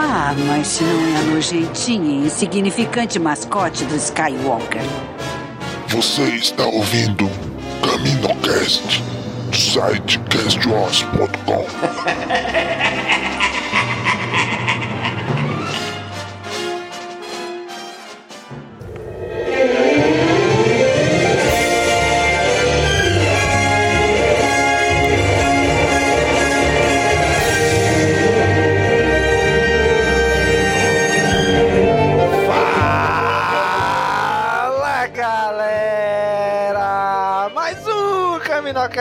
Ah, mas não é a nojentinha e insignificante mascote do Skywalker. Você está ouvindo CaminoCast do site castwars.com.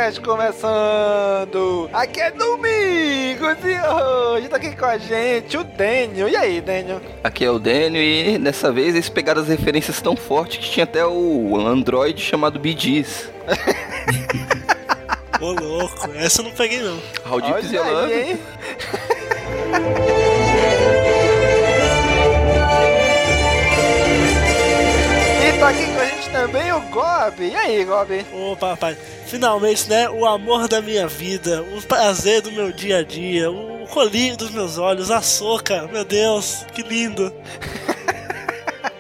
Caminocast começando! Aqui é Domingos e hoje tá aqui com a gente o Daniel. E aí, Daniel? Aqui é o Daniel e dessa vez eles pegaram as referências tão fortes que tinha até o Android chamado Bidis. Ô louco, essa eu não peguei não. Raul Dips e hein? E tá aqui com a gente também o Gob. E aí, Gob? Ô papai, finalmente, né? O amor da minha vida, o prazer do meu dia a dia, o colírio dos meus olhos, a soca, meu Deus, que lindo.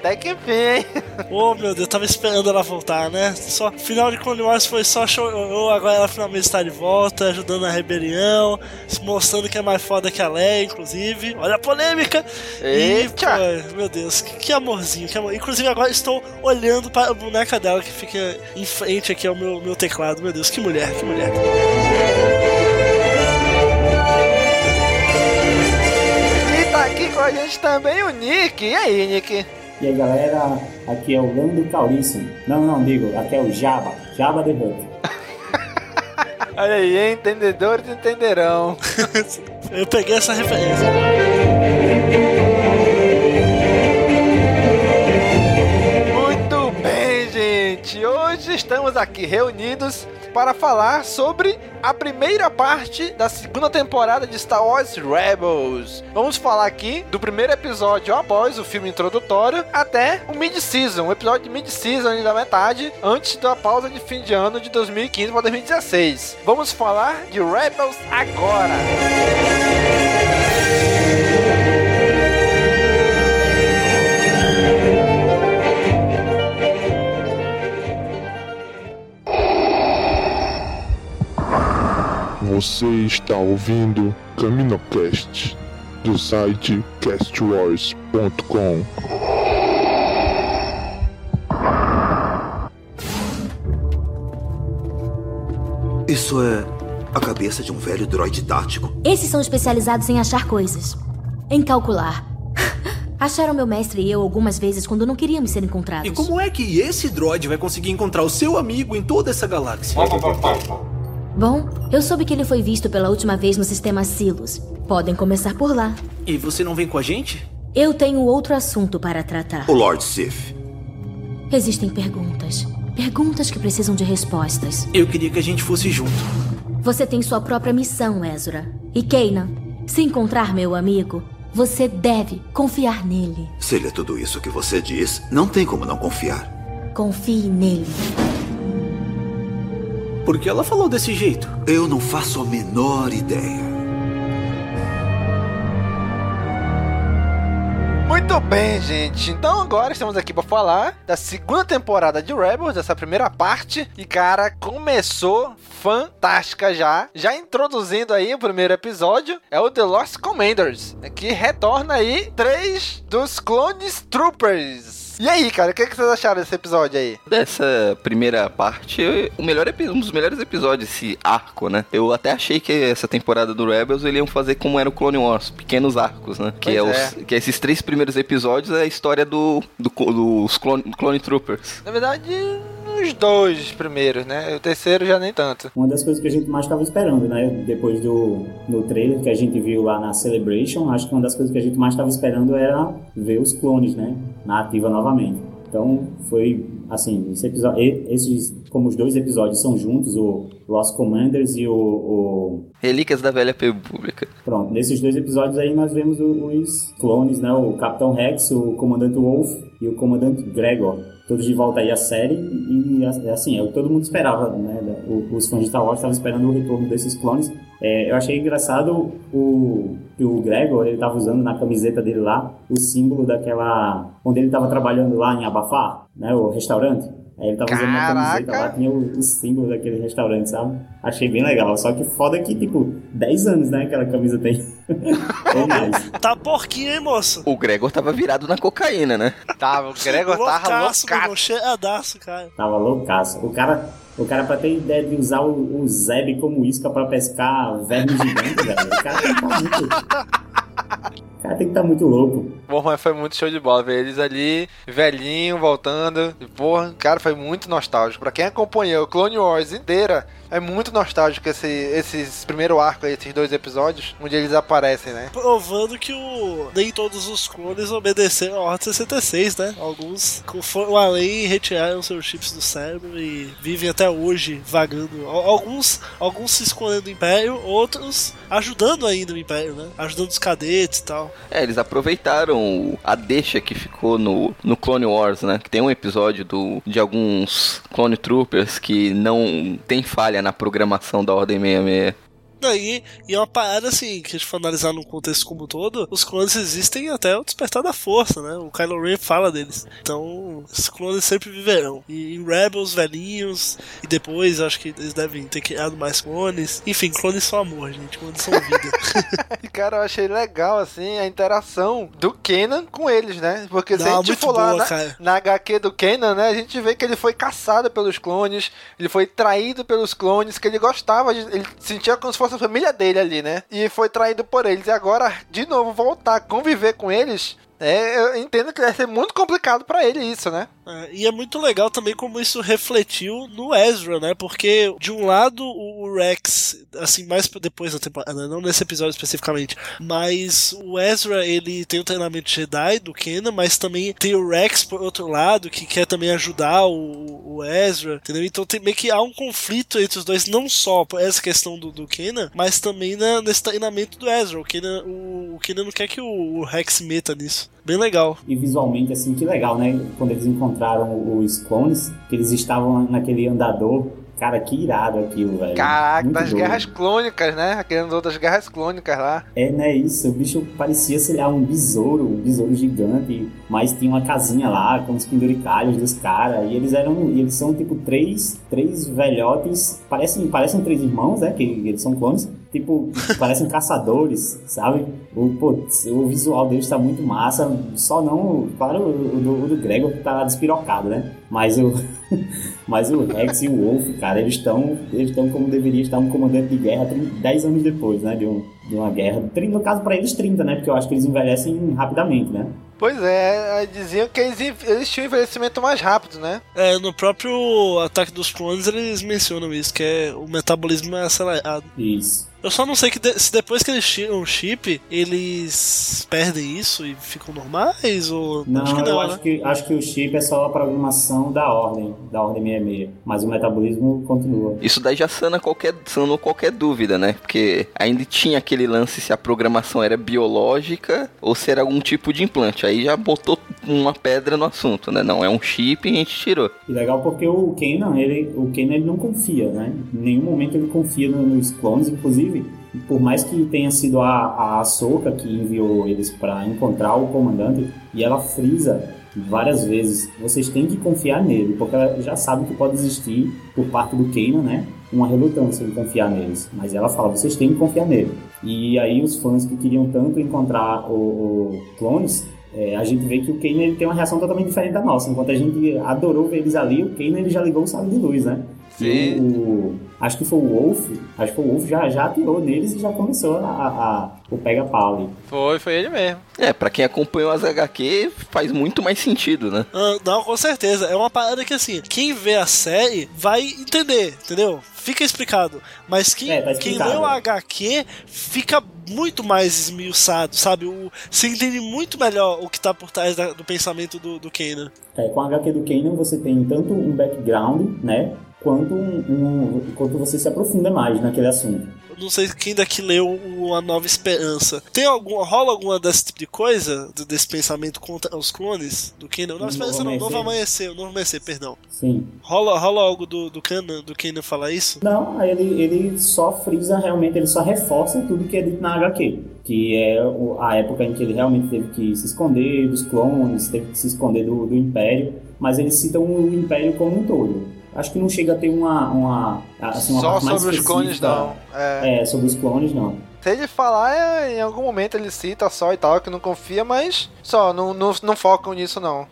Até que enfim, hein? Oh meu Deus, tava esperando ela voltar, né? Só, final de Clone Wars foi só show. Agora ela finalmente está de volta, ajudando a rebelião, se mostrando que é mais foda que a Leia, inclusive. Olha a polêmica! Eita! E, pô, meu Deus, que, que amorzinho, que amor. Inclusive agora estou olhando para a boneca dela que fica em frente aqui ao meu, meu teclado. Meu Deus, que mulher, que mulher. E tá aqui com a gente também o Nick. E aí, Nick? E aí galera, aqui é o Lando Cauríssimo. Não, não, digo, aqui é o Jabba, Jabba the Hutt. Olha aí, hein? entendedores entenderão. Eu peguei essa referência. Muito bem, gente. Hoje estamos aqui reunidos para falar sobre a primeira parte da segunda temporada de Star Wars Rebels. Vamos falar aqui do primeiro episódio após o filme introdutório até o mid-season, o episódio de mid-season da metade, antes da pausa de fim de ano de 2015 para 2016. Vamos falar de Rebels agora. Você está ouvindo CaminoCast do site castwars.com. Isso é a cabeça de um velho droide tático. Esses são especializados em achar coisas. Em calcular. Acharam meu mestre e eu algumas vezes quando não queríamos ser encontrados. E como é que esse droid vai conseguir encontrar o seu amigo em toda essa galáxia? Bom, eu soube que ele foi visto pela última vez no sistema Silos. Podem começar por lá. E você não vem com a gente? Eu tenho outro assunto para tratar. O Lord Sith. Existem perguntas. Perguntas que precisam de respostas. Eu queria que a gente fosse junto. Você tem sua própria missão, Ezra. E Kanan, se encontrar meu amigo, você deve confiar nele. Se ele é tudo isso que você diz, não tem como não confiar. Confie nele. Por que ela falou desse jeito? Eu não faço a menor ideia. Muito bem, gente. Então agora estamos aqui para falar da segunda temporada de Rebels, dessa primeira parte. E cara, começou fantástica já. Já introduzindo aí o primeiro episódio, é o The Lost Commanders, que retorna aí três dos Clones Troopers. E aí, cara, o que, que vocês acharam desse episódio aí? Dessa primeira parte, o melhor um dos melhores episódios, esse arco, né? Eu até achei que essa temporada do Rebels eles iam fazer como era o Clone Wars, pequenos arcos, né? Que, é Pois os, que esses três primeiros episódios é a história do, do dos clone, clone Troopers. Na verdade, os dois primeiros, né? O terceiro já nem tanto. Uma das coisas que a gente mais estava esperando, né? Depois do, do trailer que a gente viu lá na Celebration, acho que uma das coisas que a gente mais estava esperando era ver os clones, né? Na ativa novamente. Então foi assim, esse episódio, esses, como os dois episódios são juntos, o Lost Commanders e o, o Relíquias da Velha República. Pronto, nesses dois episódios aí nós vemos os clones, né? O Capitão Rex, o Comandante Wolf e o Comandante Gregor. Todos de volta aí à série e assim, é o que todo mundo esperava, né? Os fãs de Star Wars estavam esperando o retorno desses clones. É, eu achei engraçado o que o Gregor, ele tava usando na camiseta dele lá o símbolo daquela... onde ele tava trabalhando lá em Abafar, né? O restaurante. Aí ele tava usando uma camiseta lá, tinha o, o símbolo daquele restaurante, sabe? Achei bem legal. Só que foda que, tipo, 10 anos, né? Aquela camisa tem. Ou mais. Tá porquinho, hein, moço? O Gregor tava virado na cocaína, né? Tava, o Gregor tava Loucaço, meu loucaço. irmão, cheiradaço, cara. Tava loucaço. O cara, o cara pra ter ideia de usar o, o Zeb como isca pra pescar vermes gigantes, velho. O cara estar muito. Cara tem que estar muito louco. Pô, mas foi muito show de bola ver eles ali, velhinho, voltando. E, porra, cara, foi muito nostálgico. Pra quem acompanhou Clone Wars inteira, é muito nostálgico esse, esses primeiro arco aí, esses dois episódios, onde eles aparecem, né? Provando que o, nem todos os clones obedeceram a Ordem 66, né? Alguns foram além e retiraram seus chips do cérebro e vivem até hoje vagando. Al- Alguns, alguns se escondendo do Império, outros ajudando ainda o Império, né? Ajudando os cadetes e tal. É, eles aproveitaram a deixa que ficou no, no Clone Wars, né? Que tem um episódio do, de alguns Clone Troopers que não tem falha na programação da Ordem 66. Daí, e é uma parada assim, que a gente for analisar num contexto como um todo, os clones existem até o despertar da força, né? O Kylo Ren fala deles. Então, os clones sempre viverão. E em Rebels, velhinhos, e depois acho que eles devem ter criado mais clones. Enfim, clones são amor, gente. Clones são vida. E, cara, eu achei legal, assim, a interação do Kenan com eles, né? Porque se Não, a gente for lá boa, na, na HQ do Kenan, né? A gente vê que ele foi caçado pelos clones, ele foi traído pelos clones, que ele gostava, de, ele sentia como se fosse a família dele ali, né? E foi traído por eles. E agora, de novo, voltar a conviver com eles, é, eu entendo que vai ser muito complicado pra ele isso, né? É, e é muito legal também como isso refletiu no Ezra, né? Porque, de um lado, o Rex, assim, mais depois da temporada, não nesse episódio especificamente, mas o Ezra, ele tem o treinamento Jedi do Kenan, mas também tem o Rex, por outro lado, que quer também ajudar o, o Ezra, entendeu? Então tem meio que há um conflito entre os dois, não só por essa questão do, do Kenan, mas também na, nesse treinamento do Ezra. O Kenan, o, o Kenan não quer que o, o Rex meta nisso. Bem legal. E visualmente, assim, que legal, né? Quando eles encontraram os clones, que eles estavam naquele andador. Cara, que irado aquilo, velho. Caraca, Muito das doido. guerras clônicas, né? Aquelas outras guerras clônicas lá. É, né, isso. O bicho parecia, sei lá, um besouro, um besouro gigante, mas tinha uma casinha lá com os penduricalhos dos caras. E eles eram, e eles são tipo três, três velhotes, parecem, parecem três irmãos, né? Que eles são clones. Tipo, parecem caçadores, sabe? O, pô, o visual deles tá muito massa. Só não, claro, o do, o do Gregor que tá despirocado, né? Mas o, mas o Rex e o Wolf, cara, eles estão eles estão como deveria estar um comandante de guerra 30 10 anos depois, né? De, um, de uma guerra. 30, No caso, pra eles, 30, né? Porque eu acho que eles envelhecem rapidamente, né? Pois é, diziam que eles, eles tinham um envelhecimento mais rápido, né? É, no próprio Ataque dos Clones eles mencionam isso, que é o metabolismo é acelerado. Isso. Eu só não sei que de- se depois que eles tiram o chip, eles perdem isso e ficam normais ou. Não, acho que eu não, acho, né? que, acho que o chip é só a programação da ordem, da ordem 66. Mas o metabolismo continua. Isso daí já sana qualquer, sanou qualquer dúvida, né? Porque ainda tinha aquele lance se a programação era biológica ou se era algum tipo de implante. Aí já botou uma pedra no assunto, né? Não, é um chip e a gente tirou. E legal porque o Kanan, ele, o Kanan ele não confia, né? Em nenhum momento ele confia nos clones, inclusive por mais que tenha sido a, a Ahsoka que enviou eles para encontrar o comandante, e ela frisa várias vezes, vocês têm que confiar nele, porque ela já sabe que pode existir, por parte do Kanan, né, uma relutância em confiar neles. Mas ela fala, vocês têm que confiar nele. E aí os fãs que queriam tanto encontrar o, o Clones, é, a gente vê que o Kanan ele tem uma reação totalmente diferente da nossa. Enquanto a gente adorou ver eles ali, o Kanan ele já ligou o sabre de luz, né? Sim. O, acho que foi o Wolf, acho que foi o Wolf já, já atirou neles e já começou a, a o pega-pau ali. Foi, foi ele mesmo. É, pra quem acompanhou as HQ, faz muito mais sentido, né? Ah, não, com certeza. É uma parada que, assim, quem vê a série vai entender, entendeu? Fica explicado. Mas quem, É, tá quem leu a HQ fica muito mais esmiuçado, sabe? O, você entende muito melhor o que tá por trás da- do pensamento do, do Kanan. É, com a HQ do Kanan você tem tanto um background, né? Quanto, um, quanto você se aprofunda mais naquele assunto. Não sei quem daqui leu A Nova Esperança. Tem alguma, rola alguma desse tipo de coisa? Desse pensamento contra os clones do Kanan? Nova Esperança não, Novo Amanhecer. Amanhecer, Novo Amanhecer, perdão. Sim. Rola, rola algo do, do Kanan, do Kanan falar isso? Não, ele, ele só frisa realmente, ele só reforça tudo que é dito na HQ. Que é a época em que ele realmente teve que se esconder dos clones, teve que se esconder do, do Império. Mas eles citam o Império como um todo. Acho que não chega a ter uma. uma, assim, uma Só parte mais sobre os clones, não. É. É, sobre os clones, não. Se ele falar, é, em algum momento ele cita só e tal, que não confia, mas só, não, não, não focam nisso não.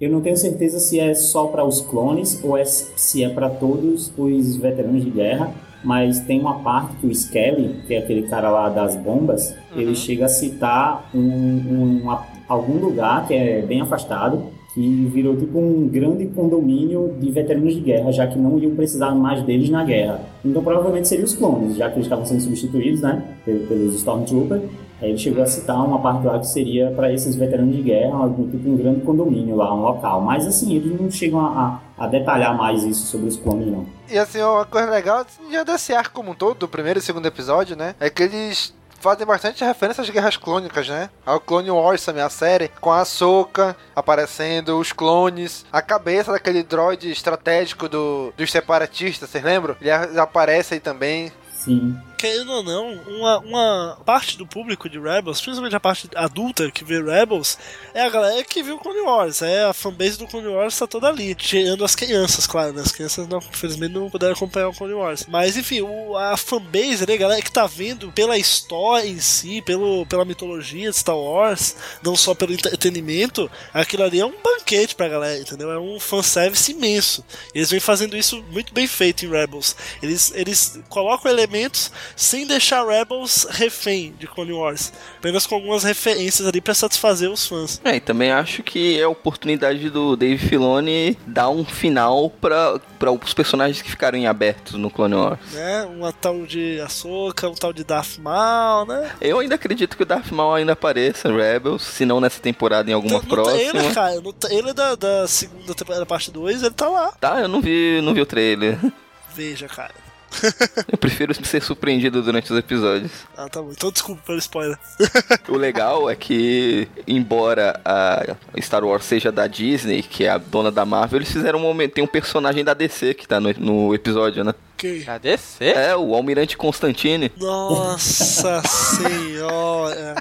Eu não tenho certeza se é só para os clones ou é, se é para todos os veteranos de guerra, mas tem uma parte que o Skelly, que é aquele cara lá das bombas, ele chega a citar um, um- uma- algum lugar que é bem afastado, que virou tipo um grande condomínio de veteranos de guerra, já que não iam precisar mais deles na guerra. Então provavelmente seriam os clones, já que eles estavam sendo substituídos, né, pel- pelos Stormtroopers. Aí ele chegou a citar uma parte lá que seria para esses veteranos de guerra, tipo um grande condomínio lá, um local. Mas assim, eles não chegam a- a detalhar mais isso sobre os clones, não. E assim, uma coisa legal já desse arco como um todo, do primeiro e segundo episódio, né? É que eles fazem bastante referência às guerras clônicas, né? Ao Clone Wars também, a série, com a Ahsoka aparecendo, os clones, a cabeça daquele droid estratégico do, dos separatistas, vocês lembram? Ele aparece aí também. Sim. Querendo ou não, uma, uma parte do público de Rebels, principalmente a parte adulta que vê Rebels, é a galera que viu Clone Wars. É a fanbase do Clone Wars tá toda ali. Tirando as crianças, claro, né? As crianças, não, infelizmente, não puderam acompanhar o Clone Wars. Mas, enfim, o, a fanbase, né, a galera que tá vendo pela história em si, pelo, pela mitologia de Star Wars, não só pelo entretenimento, aquilo ali é um banquete pra galera, entendeu? É um fanservice imenso. Eles vêm fazendo isso muito bem feito em Rebels. Eles, eles colocam elementos sem deixar Rebels refém de Clone Wars, apenas com algumas referências ali pra satisfazer os fãs. É, e também acho que é a oportunidade do Dave Filoni dar um final para os personagens que ficaram em abertos no Clone Wars. Né? Uma tal de Ahsoka, um tal de Darth Maul, né? Eu ainda acredito que o Darth Maul ainda apareça em Rebels, se não nessa temporada em alguma No próxima. trailer, cara, no trailer da, da segunda temporada, parte 2, ele tá lá. Tá, eu não vi, não vi o trailer. Veja, cara. Eu prefiro ser surpreendido durante os episódios. Ah, tá bom. Então desculpa pelo spoiler. O legal é que, embora a Star Wars seja da Disney, que é a dona da Marvel, eles fizeram um momento. Tem um personagem da DC que tá no, no episódio, né? Quem? Da DC? É, o Almirante Constantine. Nossa senhora.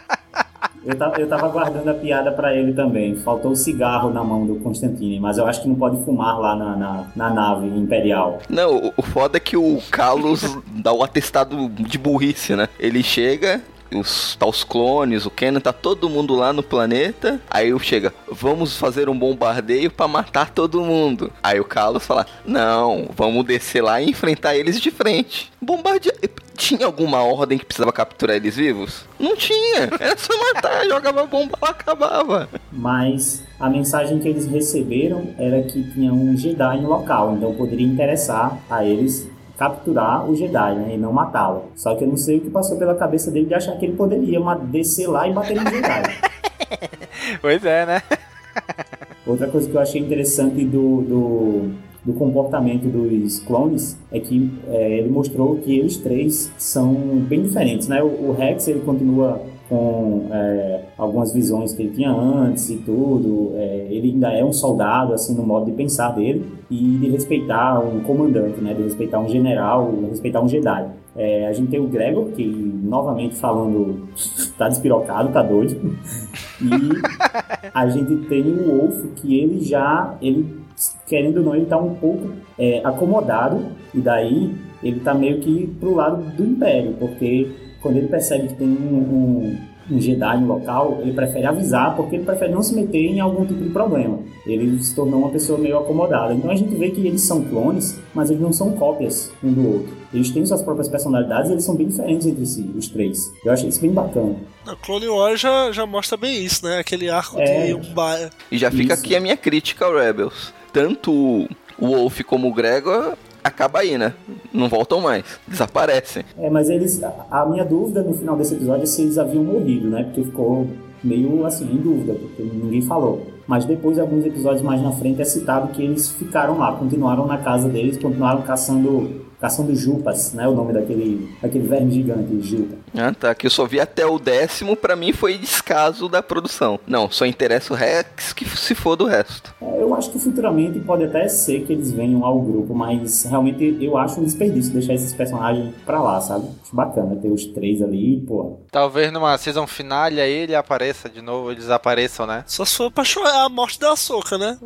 Eu tava, eu tava guardando a piada pra ele também. Faltou o cigarro na mão do Constantine, mas eu acho que não pode fumar lá na, na, na nave imperial. Não, o foda é que o Carlos dá o atestado de burrice, né? Ele chega. Os, tá os clones, o Kenan, tá todo mundo lá no planeta. Aí chega, vamos fazer um bombardeio pra matar todo mundo. Aí o Carlos fala, não, vamos descer lá e enfrentar eles de frente. Bombardear. Tinha alguma ordem que precisava capturar eles vivos? Não tinha. Era só matar, jogava bomba lá, acabava. Mas a mensagem que eles receberam era que tinha um Jedi no local, então poderia interessar a eles capturar o Jedi, né, e não matá-lo. Só que eu não sei o que passou pela cabeça dele de achar que ele poderia descer lá e bater no Jedi. Pois é, né? Outra coisa que eu achei interessante do, do, do comportamento dos clones é que é, ele mostrou que eles três são bem diferentes, né? O, o Rex ele continua com é, algumas visões que ele tinha antes e tudo. É, ele ainda é um soldado, assim, no modo de pensar dele e de respeitar um comandante, né? De respeitar um general, de respeitar um Jedi. É, a gente tem o Gregor, que novamente falando, tá despirocado, tá doido. E a gente tem o Wolf, que ele já, ele, querendo ou não, ele tá um pouco é, acomodado, e daí ele tá meio que pro lado do Império, porque quando ele percebe que tem um, um, um Jedi no local, ele prefere avisar, porque ele prefere não se meter em algum tipo de problema. Ele se tornou uma pessoa meio acomodada. Então a gente vê que eles são clones, mas eles não são cópias um do outro. Eles têm suas próprias personalidades e eles são bem diferentes entre si, os três. Eu acho isso bem bacana. A Clone Wars já, já mostra bem isso, né? Aquele arco É. de um ba... E já fica Isso. aqui a minha crítica ao Rebels. Tanto o Wolf como o Gregor acaba aí, né? Não voltam mais. Desaparecem. É, mas eles. a- minha dúvida no final desse episódio é se eles haviam morrido, né? Porque ficou meio assim, em dúvida, porque ninguém falou. Mas depois, alguns episódios mais na frente, é citado que eles ficaram lá, continuaram na casa deles, continuaram caçando. Caçando jupas, né? O nome daquele, daquele verme gigante, jupa. Ah, tá. Que eu só vi até o décimo, pra mim foi descaso da produção. Não, só interessa o Rex que se for do resto. É, Eu acho que futuramente pode até ser que eles venham ao grupo, mas realmente eu acho um desperdício deixar esses personagens pra lá, sabe? Acho bacana ter os três ali, pô. Talvez numa season finale aí ele apareça de novo, eles apareçam, né? Só se for pra chorar a morte da Soca, né?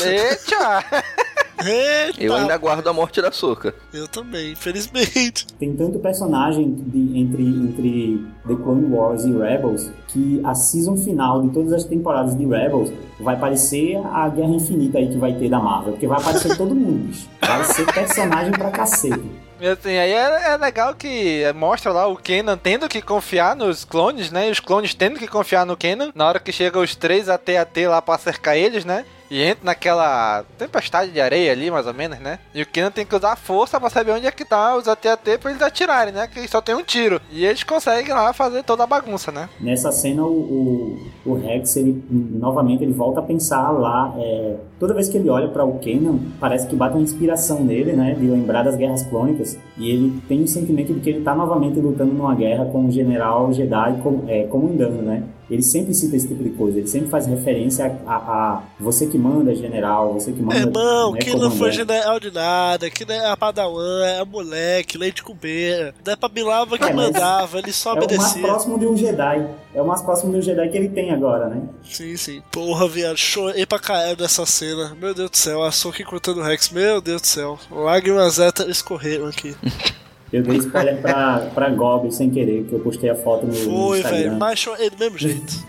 Eita! Eita! Eu ainda aguardo a morte da Soca. Eu também, infelizmente. Tem tanto personagem de- entre, entre The Clone Wars e Rebels que a season final de todas as temporadas de Rebels vai parecer a Guerra Infinita aí que vai ter da Marvel, porque vai aparecer todo mundo, bicho. Vai ser personagem pra cacete. Assim, aí é, é legal que mostra lá o Kenan tendo que confiar nos clones, né? E os clones tendo que confiar no Kenan. Na hora que chega os três AT-AT lá pra cercar eles, né? E entra naquela tempestade de areia ali, mais ou menos, né? E o Kenan tem que usar a força pra saber onde é que tá os AT-AT pra eles atirarem, né? Que só tem um tiro. E eles conseguem lá fazer toda a bagunça, né? Nessa cena, o, o, o Rex, ele, novamente, ele volta a pensar lá. é, toda vez que ele olha para o Kanan, parece que bate uma inspiração nele, né? De lembrar das guerras clônicas. E ele tem o sentimento de que ele tá novamente lutando numa guerra com um general Jedi com, é, comandando, né? Ele sempre cita esse tipo de coisa, ele sempre faz referência a, a, a você que manda, general, você que manda. Irmão, né, que não foi general de nada, que não é a Padawan, é moleque, leite com beira. Não é pra Bilava que É, mandava, ele só É o mais obedecia. próximo de um Jedi. É o mais próximo de um Jedi que ele tem agora, né? Sim, sim. Porra, viado, chorei pra caralho nessa cena. Meu Deus do céu, a Soca encontrando o Rex. Meu Deus do céu. Lágrimas escorreram aqui. Eu dei spoiler pra, pra Gob sem querer, que eu postei a foto no, Foi, velho, mas chorei do mesmo jeito.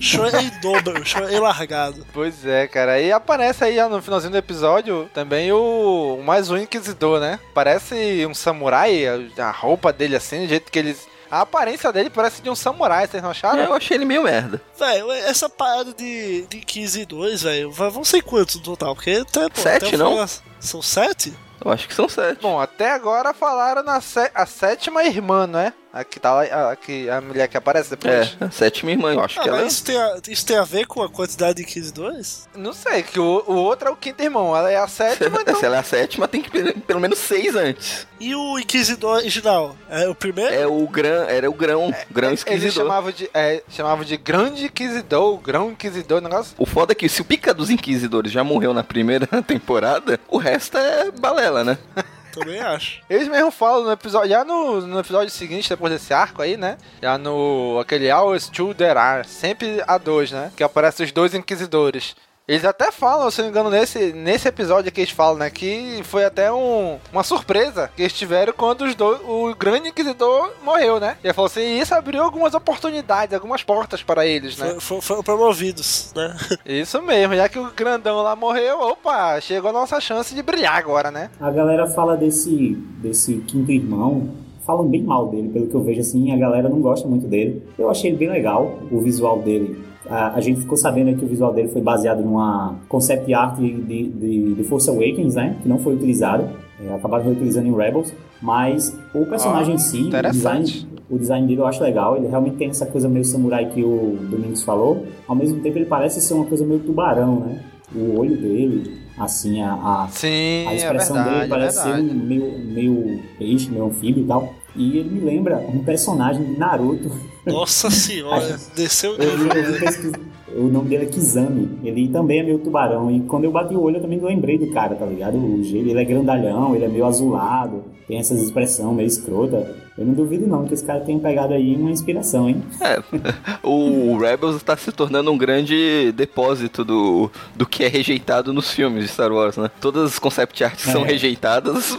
Chorei dobro, chorei largado. Pois é, cara. E aparece aí no finalzinho do episódio também o, o mais um Inquisidor, né? Parece um samurai, a, roupa dele assim, do jeito que eles. A aparência dele parece de um samurai, vocês não acharam? Eu achei ele meio merda. Velho, essa parada de, de 15 e 2, velho, vão ser quantos no total? Porque até, pô, Sete, até o não? final- São sete? Eu acho que são sete. Bom, até agora falaram na a sétima irmã, não é? A que tá lá, a, que, a mulher que aparece depois. É, a sétima irmã, eu acho Ah, que ela mas isso tem, a, isso tem a ver com a quantidade de 15 2? Não sei, que o, o outro é o quinto irmão, ela é a sétima, então... Se ela é a sétima, tem que ter pelo menos seis antes. E o Inquisidor original? É o primeiro? É o grão, era o grão, grão Eles esquisidor. chamavam de, é, chamavam de Grande Inquisidor, Grão Inquisidor, negócio. O foda é que se o pica dos inquisidores já morreu na primeira temporada, o resto é balela, né? Também acho. Eles mesmo falam no episódio, já no, no episódio seguinte, depois desse arco aí, né? Já no aquele Always Two There Are, sempre a dois, né? Que aparecem os dois inquisidores. Eles até falam, se não me engano, nesse, nesse episódio que eles falam, né? Que foi até um, uma surpresa que eles tiveram quando os dois, o grande inquisidor morreu, né? E ele falou assim, e isso abriu algumas oportunidades, algumas portas para eles, né? Foi- Foram promovidos, né? Isso mesmo, já que o grandão lá morreu, opa, chegou a nossa chance de brilhar agora, né? A galera fala desse, desse quinto irmão, falam bem mal dele, pelo que eu vejo assim, a galera não gosta muito dele. Eu achei ele bem legal, o visual dele. A, a gente ficou sabendo que o visual dele foi baseado numa concept art de, de, de Force Awakens, né? Que não foi utilizado. É, acabaram reutilizando em Rebels. Mas o personagem Ah, em si, o design, o design dele eu acho legal. Ele realmente tem essa coisa meio samurai que o Domingos falou. Ao mesmo tempo ele parece ser uma coisa meio tubarão, né? O olho dele, assim, a, a, Sim, a é expressão verdade, dele parece é ser meio, meio peixe, meio anfíbio e tal. E ele me lembra um personagem de Naruto Nossa senhora, desceu o nível. O nome dele é Kizami. Ele também é meio tubarão. E quando eu bati o olho, eu também lembrei do cara, tá ligado? O jeito, ele é grandalhão, ele é meio azulado, tem essas expressões meio escrota. Eu não duvido não que esse cara tenha pegado aí uma inspiração, hein? É, o Rebels está se tornando um grande depósito do, do que é rejeitado nos filmes de Star Wars, né? Todas as concept arts que são É. rejeitadas,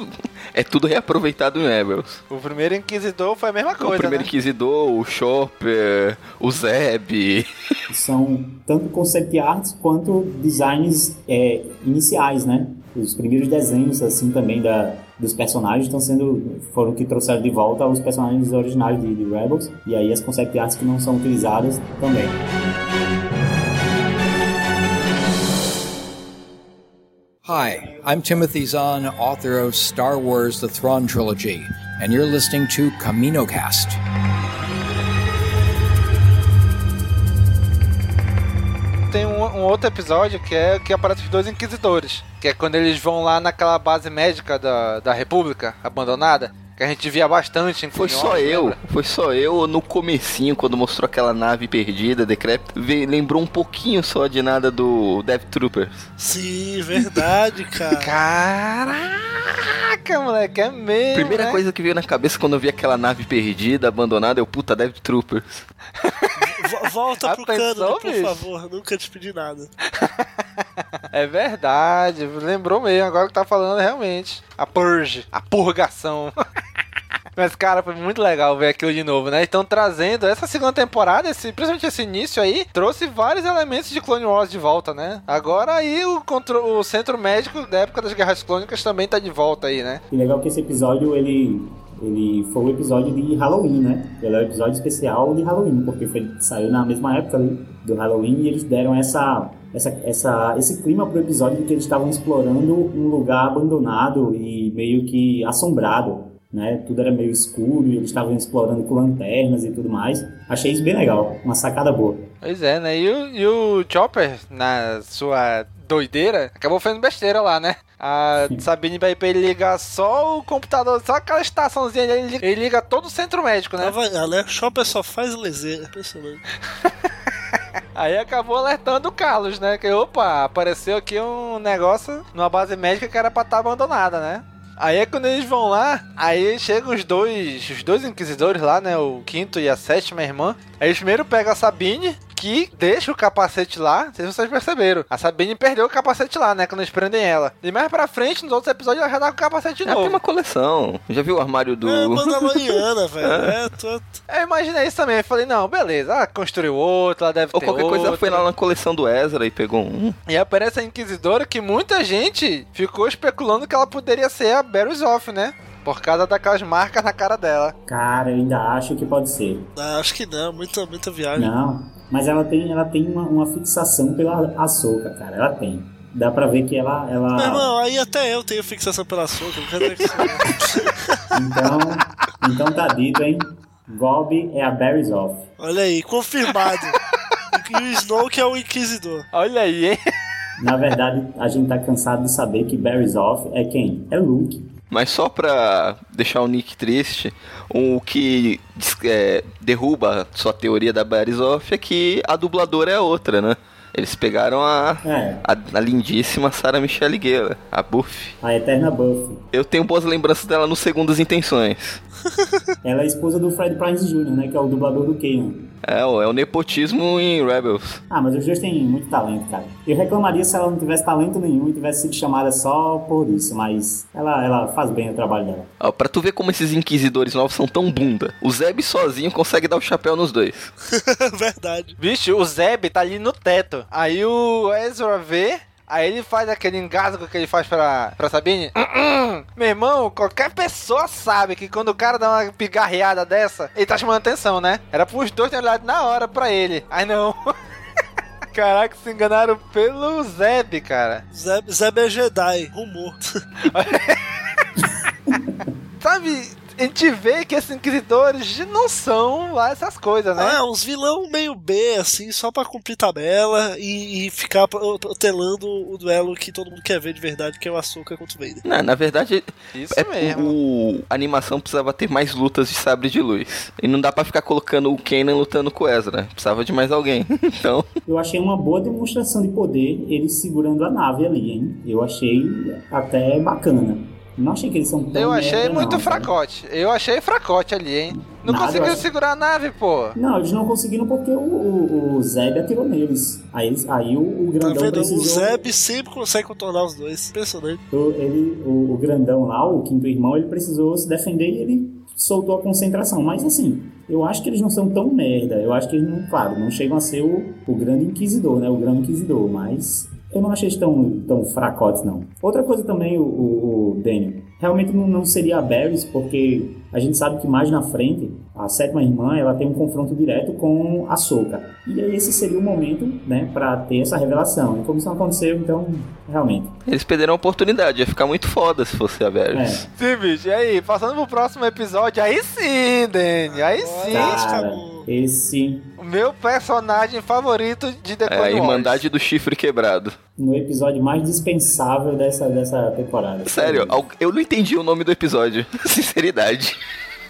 é tudo reaproveitado em Rebels. O primeiro Inquisidor foi a mesma coisa, o primeiro né? Inquisidor, o Chopper, o Zeb. São tanto concept arts quanto designs é, iniciais, né? Os primeiros desenhos, assim, também da, dos personagens estão sendo... Foram que trouxeram de volta os personagens originais de, de Rebels. E aí as concept arts que não são utilizadas também. Hi, I'm Timothy Zahn, author of Star Wars The Thrawn Trilogy, and you're listening to CaminoCast. Tem um, um outro episódio que é que aparece os dois Inquisidores. Que é quando eles vão lá naquela base médica da, da República, abandonada. Que a gente via bastante em Foi só eu, lembra? foi só eu no comecinho, quando mostrou aquela nave perdida, decrépita, ve- lembrou um pouquinho só de nada do Death Troopers. Sim, verdade, cara. Caraca, moleque, é mesmo. Primeira né? coisa que veio na cabeça quando eu vi aquela nave perdida, abandonada, eu, puta, Death Troopers. Vo- Volta pro pensou, cano, por bicho? favor. Nunca te pedi nada. É verdade, lembrou mesmo, agora que tá falando realmente. A purge, a purgação. Mas, cara, foi muito legal ver aquilo de novo, né? Estão trazendo essa segunda temporada, esse, principalmente esse início aí, trouxe vários elementos de Clone Wars de volta, né? Agora aí o, contro- o centro médico da época das Guerras Clônicas também tá de volta aí, né? E legal que esse episódio, ele, ele foi o episódio de Halloween, né? Ele é o episódio especial de Halloween, porque foi, saiu na mesma época ali do Halloween e eles deram essa, essa, essa, esse clima pro episódio de que eles estavam explorando um lugar abandonado e meio que assombrado, né? Tudo era meio escuro e eles estavam explorando com lanternas e tudo mais. Achei isso bem legal, uma sacada boa. Pois é, né? E o, e o Chopper, na sua doideira, acabou fazendo besteira lá, né? A Sabine vai pra ele ligar só o computador, só aquela estaçãozinha ali, ele liga, ele liga todo o centro médico, né? Tava, né? Shopper só faz leseira. Impressionante. Aí acabou alertando o Carlos, né? Que opa, apareceu aqui um negócio numa base médica que era pra estar abandonada, né? Aí é quando eles vão lá, aí chegam os dois, os dois inquisidores lá, né? O quinto e a sétima irmã. Aí eles primeiro pegam a Sabine, que deixa o capacete lá. Não sei se vocês perceberam. A Sabine perdeu o capacete lá, né? Quando eles prendem ela. E mais pra frente, nos outros episódios, ela já tá com o capacete de Ela tem novo. uma coleção. Já viu o armário do. É Mandaloriana, velho. É, tô... Eu imaginei isso também. Eu falei, não, beleza. Ela construiu outro, ela deve Ou ter qualquer coisa, ela foi outro. lá na coleção do Ezra e pegou um. E aparece a Inquisidora que muita gente ficou especulando que ela poderia ser a Barry Zoff, né? Por causa daquelas marcas na cara dela. Cara, eu ainda acho que pode ser. Ah, acho que não, muita, muita viagem. Não, mas ela tem, ela tem uma, uma fixação pela Ahsoka, cara. Ela tem. Dá pra ver que ela. ela... Meu irmão, aí até eu tenho fixação pela soca, não quer dizer que Então, então tá dito, hein? Gob é a Barry's off. Olha aí, confirmado. E o Snoke é o Inquisidor. Olha aí, hein? Na verdade, a gente tá cansado de saber que Barry's off é quem? É Luke. Mas só pra deixar o Nick triste, o que é, derruba sua teoria da Barizoff é que a dubladora é outra, né? Eles pegaram a, É. a, a lindíssima Sarah Michelle Gellar, a Buffy. A eterna Buffy. Eu tenho boas lembranças dela no Segundas Intenções. Ela é a esposa do Fred Prinze Jr., né? Que é o dublador do Kanan. É, é o nepotismo em Rebels. Ah, mas os dois têm muito talento, cara. Eu reclamaria se ela não tivesse talento nenhum e tivesse sido chamada só por isso, mas ela, ela faz bem o trabalho dela. Ó, pra tu ver como esses inquisidores novos são tão bunda. O Zeb sozinho consegue dar o chapéu nos dois. Verdade. Vixe, o Zeb tá ali no teto. Aí o Ezra vê. Aí ele faz aquele engasgo que ele faz pra, pra Sabine. Meu irmão, qualquer pessoa sabe que quando o cara dá uma pigarreada dessa, ele tá chamando atenção, né? Era pros dois terem olhado na hora pra ele. Aí não. Caraca, se enganaram pelo Zeb, cara. Zeb, Zeb é Jedi, rumor. Sabe, a gente vê que esses inquisidores não são lá essas coisas, né? Ah, uns vilão meio B, assim, só pra cumprir tabela e, e ficar telando o duelo que todo mundo quer ver de verdade, que é o Açúcar contra o Vader. Não, na verdade, Isso é, mesmo. O, a animação precisava ter mais lutas de sabre de luz. E não dá pra ficar colocando o Kanan lutando com o Ezra. Precisava de mais alguém. Então. Eu achei uma boa demonstração de poder eles segurando a nave ali, hein? Eu achei até bacana. Não achei que eles são tão Eu achei merda, muito não, fracote. Eu achei fracote ali, hein? Não Nada, acho- segurar a nave, pô. Não, eles não conseguiram porque o, o, o Zeb atirou neles. Aí, aí o, o Tá grandão vendo? precisou... O Zeb sempre consegue contornar os dois. Impressionante. o- ele, o, o grandão lá, o quinto irmão, ele precisou se defender e ele soltou a concentração. Mas assim, eu acho que eles não são tão merda. Eu acho que eles não, claro, não chegam a ser o, o grande inquisidor, né? O grande inquisidor, mas eu não achei tão, tão fracotes, não. Outra coisa também, o, o, o Daniel, realmente não, não seria a Barrys, porque a gente sabe que mais na frente, a sétima irmã, ela tem um confronto direto com a Soka. E aí esse seria o momento, né, pra ter essa revelação. E como isso não aconteceu, então, realmente. Eles perderam a oportunidade. Ia ficar muito foda se fosse a Varys. Sim, bicho. E aí, passando pro próximo episódio, aí sim, Danny. Aí sim. Cara, esse... O meu personagem favorito de The É a Clone Wars. Irmandade do Chifre Quebrado. No episódio mais dispensável dessa, dessa temporada. Sério, eu não entendi o nome do episódio. Sinceridade.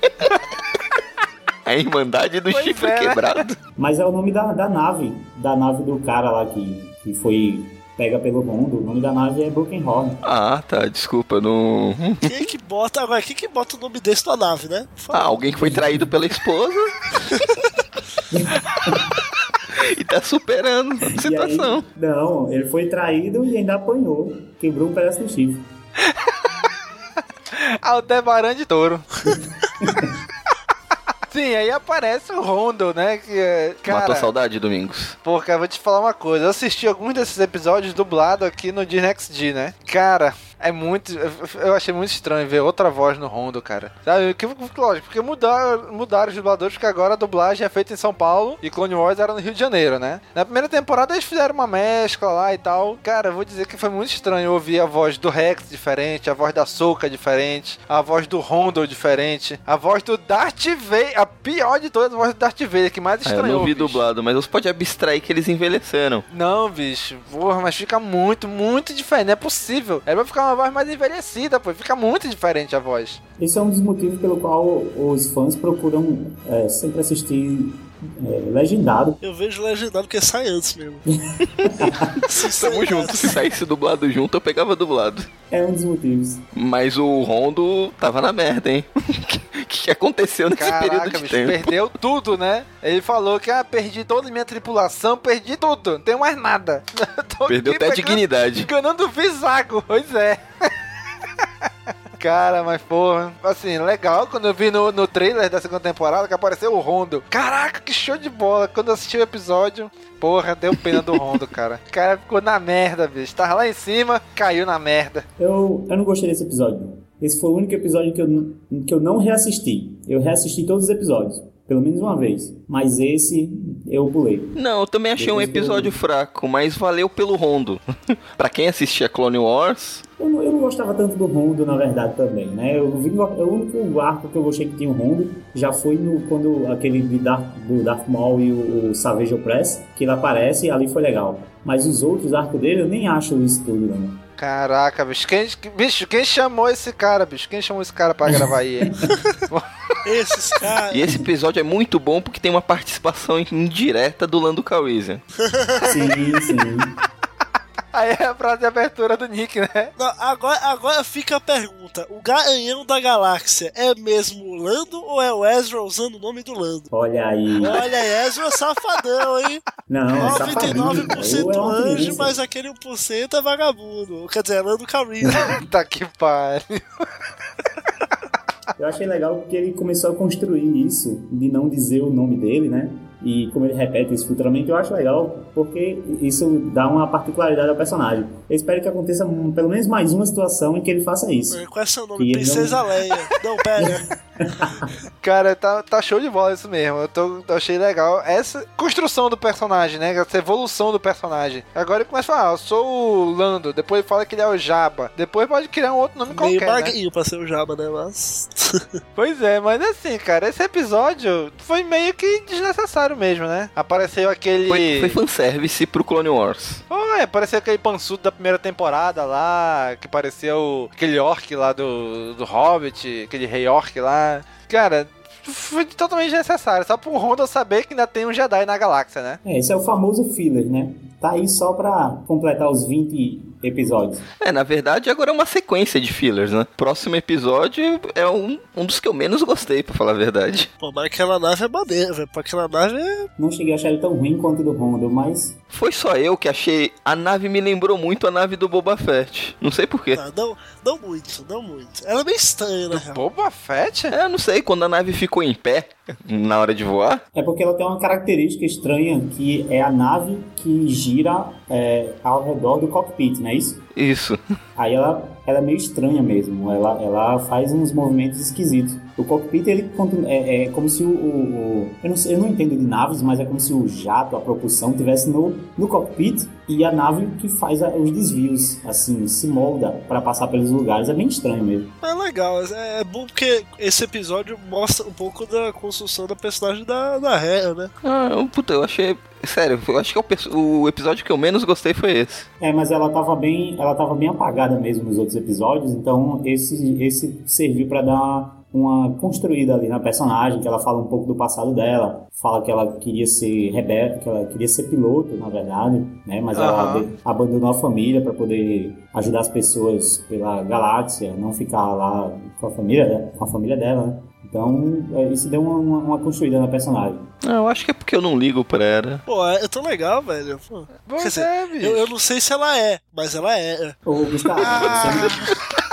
A Irmandade do Chifre é, né? Quebrado. Mas é o nome da, da nave. Da nave do cara lá que, que foi pega pelo mundo. O nome da nave é Broken Horn. Ah, tá, desculpa, não. Quem que bota. Agora, quem que bota o nome desse na nave, né? Ah, alguém que foi traído pela esposa. e tá superando a E aí, situação. não, ele foi traído e ainda apanhou. Quebrou um pedaço do chifre. Aldebaran de touro. Sim, aí aparece o Rondo, né? Que, é- cara, Matou saudade, Domingos. Pô, cara, eu vou te falar uma coisa. Eu assisti alguns desses episódios dublado aqui no Disney XD, né? Cara, é muito. eu- Eu achei muito estranho ver outra voz no Rondo, cara. Sabe? Que, lógico, porque mudaram, mudaram os dubladores, porque agora a dublagem é feita em São Paulo e Clone Wars era no Rio de Janeiro, né? Na primeira temporada eles fizeram uma mescla lá e tal. Cara, eu vou dizer que foi muito estranho ouvir a voz do Rex diferente, a voz da Soca diferente, a voz do Rondo diferente, a voz do Darth Vader, a pior de todas, a voz do Darth Vader, que mais Ah, eu estranhou. não vi bicho. dublado, mas você pode abstrair que eles envelheceram. Não, bicho. Porra, mas fica muito, muito diferente. Não é possível. Era pra ficar uma voz mais envelhecida, pô. Fica muito diferente a voz. Esse é um dos motivos pelo qual os fãs procuram é, sempre assistir é, legendado. Eu vejo legendado porque sai antes mesmo. Tamo junto. Se saísse dublado junto, eu pegava dublado. É um dos motivos. Mas o Rondo tava na merda, hein? O que, que aconteceu nesse período Caraca, de bicho, tempo? perdeu tudo, né? Ele falou que, ah, perdi toda a minha tripulação, perdi tudo, não tenho mais nada. Tô Perdeu até a dignidade. Enganando o Visago, pois é. Cara, mas porra, assim, legal quando eu vi no, no trailer da segunda temporada que apareceu o Rondo. Caraca, que show de bola! Quando eu assisti o episódio, porra, deu pena do Rondo, cara. O cara ficou na merda, bicho. Tava lá em cima, caiu na merda. Eu, eu não gostei desse episódio. Esse foi o único episódio que eu, que eu não reassisti. Eu reassisti todos os episódios. Pelo menos uma vez. Mas esse eu pulei. Não, eu também achei um Depois do- episódio fraco, mas valeu pelo Rondo. pra quem assistia Clone Wars, Eu não, eu não gostava tanto do Rondo, na verdade, também, né? Eu vi, o o único arco que eu gostei que tinha o Rondo já foi no, quando aquele de Darth, do Darth Maul e o, o Savage Opress, que ele aparece e ali foi legal. Mas os outros arcos dele eu nem acho isso tudo, não. Caraca, bicho. Quem, bicho, quem chamou esse cara, bicho? Quem chamou esse cara pra gravar aí, hein? Esses caras. E esse episódio é muito bom porque tem uma participação indireta do Lando Calrissian. Sim, sim. Aí é a frase de abertura do Nick, né? Não, agora, agora fica a pergunta: o garanhão da galáxia é mesmo o Lando ou é o Ezra usando o nome do Lando? Olha aí. Olha aí, Ezra safadão, hein? Não, é safadinho. 99% Ou é uma anjo, mas aquele 1% é vagabundo. Quer dizer, é Lando Calrissian. tá que pariu. Eu achei legal porque ele começou a construir isso, de não dizer o nome dele, né? E como ele repete isso futuramente, eu acho legal porque isso dá uma particularidade ao personagem. Eu espero que aconteça hum, pelo menos mais uma situação em que ele faça isso. Qual é seu nome? Que ele Princesa não- Leia. Não, pera. Cara, tá, tá show de bola isso mesmo. Eu tô, eu achei legal essa construção do personagem, né? Essa evolução do personagem. Agora ele começa a falar, ah, eu sou o Lando. Depois fala que ele é o Jabba. Depois pode criar um outro nome Meio qualquer, né? magrinho pra ser o Jabba, né? Mas. Pois é, mas assim, cara, esse episódio foi meio que desnecessário mesmo, né? Apareceu aquele. Foi, foi fanservice pro Clone Wars. Foi, apareceu aquele pançudo da primeira temporada lá, que pareceu aquele orc lá do, do Hobbit, aquele rei orc lá. Cara, foi totalmente desnecessário, só pro Honda saber que ainda tem um Jedi na galáxia, né? É, esse é o famoso filler, né? Tá aí só pra completar os 20 episódios. É, na verdade, agora é uma sequência de fillers, né? Próximo episódio é um, um dos que eu menos gostei, pra falar a verdade. Pô, mas aquela nave é maneira, velho. Pra aquela nave é. Não cheguei a achar ele tão ruim quanto o do Honda, mas Foi só eu que achei. A nave me lembrou muito a nave do Boba Fett. Não sei porquê. Ah, não, não muito, não muito. Ela é meio estranha, né? Boba Fett? É, não sei, quando a nave ficou em pé na hora de voar. É porque ela tem uma característica estranha que é a nave que gira é, ao redor do cockpit, não é isso? Isso. Aí ela, ela é meio estranha mesmo, ela, ela faz uns movimentos esquisitos. O cockpit ele é, é como se o, o- o- eu, não sei- eu não entendo de naves, mas é como se o jato, a propulsão tivesse no, no cockpit e a nave que faz a- os desvios, assim, se molda para passar pelos lugares. É bem estranho mesmo. É legal, é, é bom porque esse episódio mostra um pouco da construção da personagem da, da Hera, né? Ah, puta, eu achei. Sério, eu acho que é o, o episódio que eu menos gostei foi esse. É, mas ela tava bem, ela tava bem apagada mesmo nos outros episódios, então esse esse serviu pra dar uma construída ali na personagem, que ela fala um pouco do passado dela, fala que ela queria ser rebelde, que ela queria ser piloto, na verdade, né? Mas ela abandonou a família pra poder ajudar as pessoas pela galáxia, não ficar lá com a família, com a família dela, né? Então, é, isso deu uma, uma, uma construída na personagem. Ah, eu acho que é porque eu não ligo pra Era. Pô, é, é tão legal, velho. Pô. Quer dizer, é, eu, eu não sei se ela é, mas ela é. Ô, Gustavo, você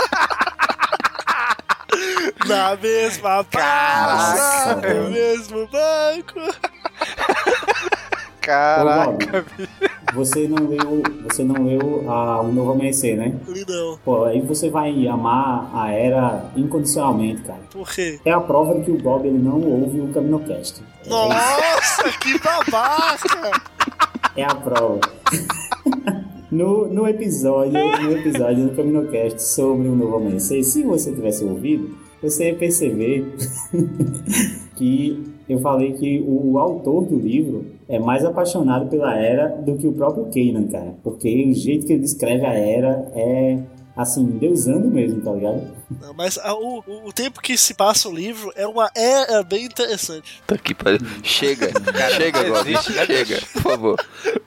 Na mesma praça, no mesmo banco. Caraca, Você não leu, você não leu a O Novo Amanhecer, né? Não. Pô, aí você vai amar a Era incondicionalmente, cara. Por quê? É a prova de que o Bob ele não ouve o CaminoCast. Nossa, que babaca! É a prova. No, no episódio, no episódio do CaminoCast sobre o Novo Amanhecer, se você tivesse ouvido, você ia perceber que eu falei que o, autor do livro é mais apaixonado pela Era do que o próprio Kanan, cara. Porque o jeito que ele descreve a Era é, assim, deusando mesmo, tá ligado? Não, mas a- o, o- o tempo que se passa o livro é uma era bem interessante. Tá aqui, pariu. Chega, chega, não Gob. existe, né, Chega, por favor.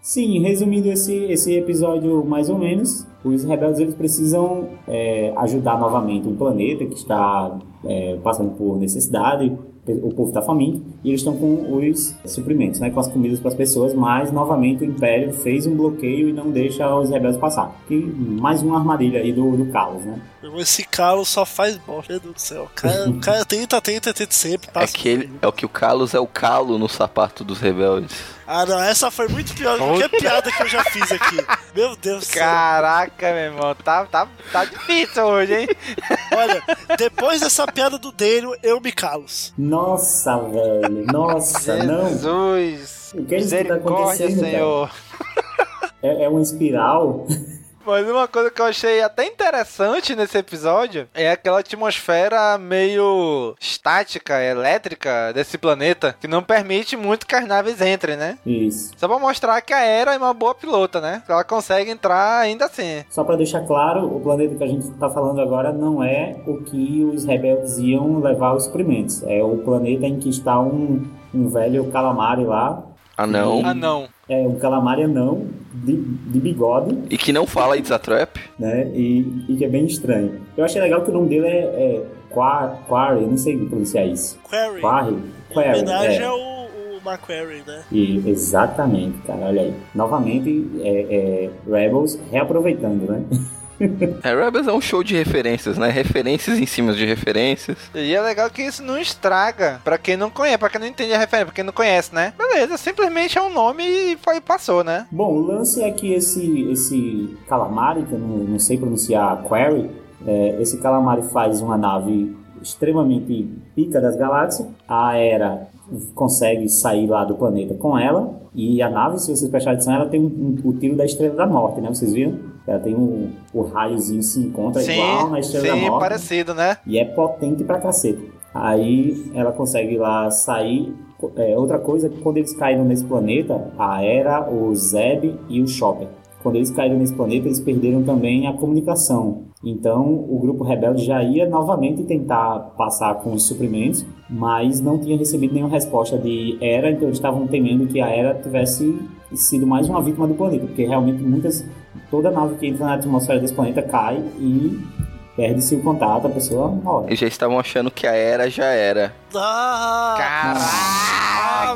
Sim, resumindo esse, esse episódio mais ou menos, os rebeldes eles precisam é, ajudar novamente um planeta que está é, passando por necessidade, o povo está faminto, e eles estão com os suprimentos, né, com as comidas para as pessoas, mas novamente o Império fez um bloqueio e não deixa os rebeldes passar. Que mais uma armadilha aí do, do caos, né? Esse Carlos só faz bosta, meu Deus do céu. O cara, o cara tenta, tenta, tenta sempre. É Passa que ele, é o que o Carlos é o calo no sapato dos rebeldes. Ah, não, essa foi muito pior do que qualquer piada que eu já fiz aqui. Meu Deus do céu. Caraca, meu irmão, tá, tá, tá difícil hoje, hein? Olha, depois dessa piada do Daniel, eu me calo. Nossa, velho, nossa, não. Jesus. O que é isso que tá acontecendo? Senhor. É, é uma espiral. Mas uma coisa que eu achei até interessante nesse episódio é aquela atmosfera meio estática, elétrica desse planeta, que não permite muito que as naves entrem, né? Isso. Só pra mostrar que a Era é uma boa pilota, né? Ela consegue entrar ainda assim. Só pra deixar claro, o planeta que a gente tá falando agora não é o que os rebeldes iam levar os suprimentos. É o planeta em que está um, um velho calamari lá. Ah, não. Ah, não. É um calamari anão de, de bigode, E que não fala It's a Trap. né? E, e que é bem estranho. Eu achei legal que o nome dele é, é Quar, Quarry, eu não sei pronunciar isso. Quarry. Quarry? Em Quarry, homenagem é. ao, McQuarrie, né? E, exatamente, cara, olha aí. Novamente, é, é, Rebels reaproveitando, né? É, Rebels é um show de referências, né? Referências em cima de referências. E é legal que isso não estraga pra quem não conhece, pra quem não entende a referência, pra quem não conhece, né? Beleza, simplesmente é um nome e foi, passou, né? Bom, o lance é que esse, esse calamari, que eu não, não sei pronunciar, Quarry, é, esse calamari faz uma nave extremamente pica das galáxias. A Era consegue sair lá do planeta com ela. E a nave, se vocês prestarem atenção, ela tem um, um, o tiro da Estrela da Morte, né? Vocês viram? Ela tem um, o raiozinho se encontra Sim, igual na Estrela da sim, Morte. parecido, né? E é potente pra cacete. Aí ela consegue lá sair. É, outra coisa é que quando eles caíram nesse planeta, a Era, o Zeb e o Chopper. Quando eles caíram nesse planeta, eles perderam também a comunicação. Então, o grupo rebelde já ia novamente tentar passar com os suprimentos, mas não tinha recebido nenhuma resposta de Era, então eles estavam temendo que a Era tivesse sido mais uma vítima do planeta, porque realmente muitas toda nave que entra na atmosfera desse planeta cai e perde-se o contato, a pessoa morre. Eles já estavam achando que a era já era. Ah,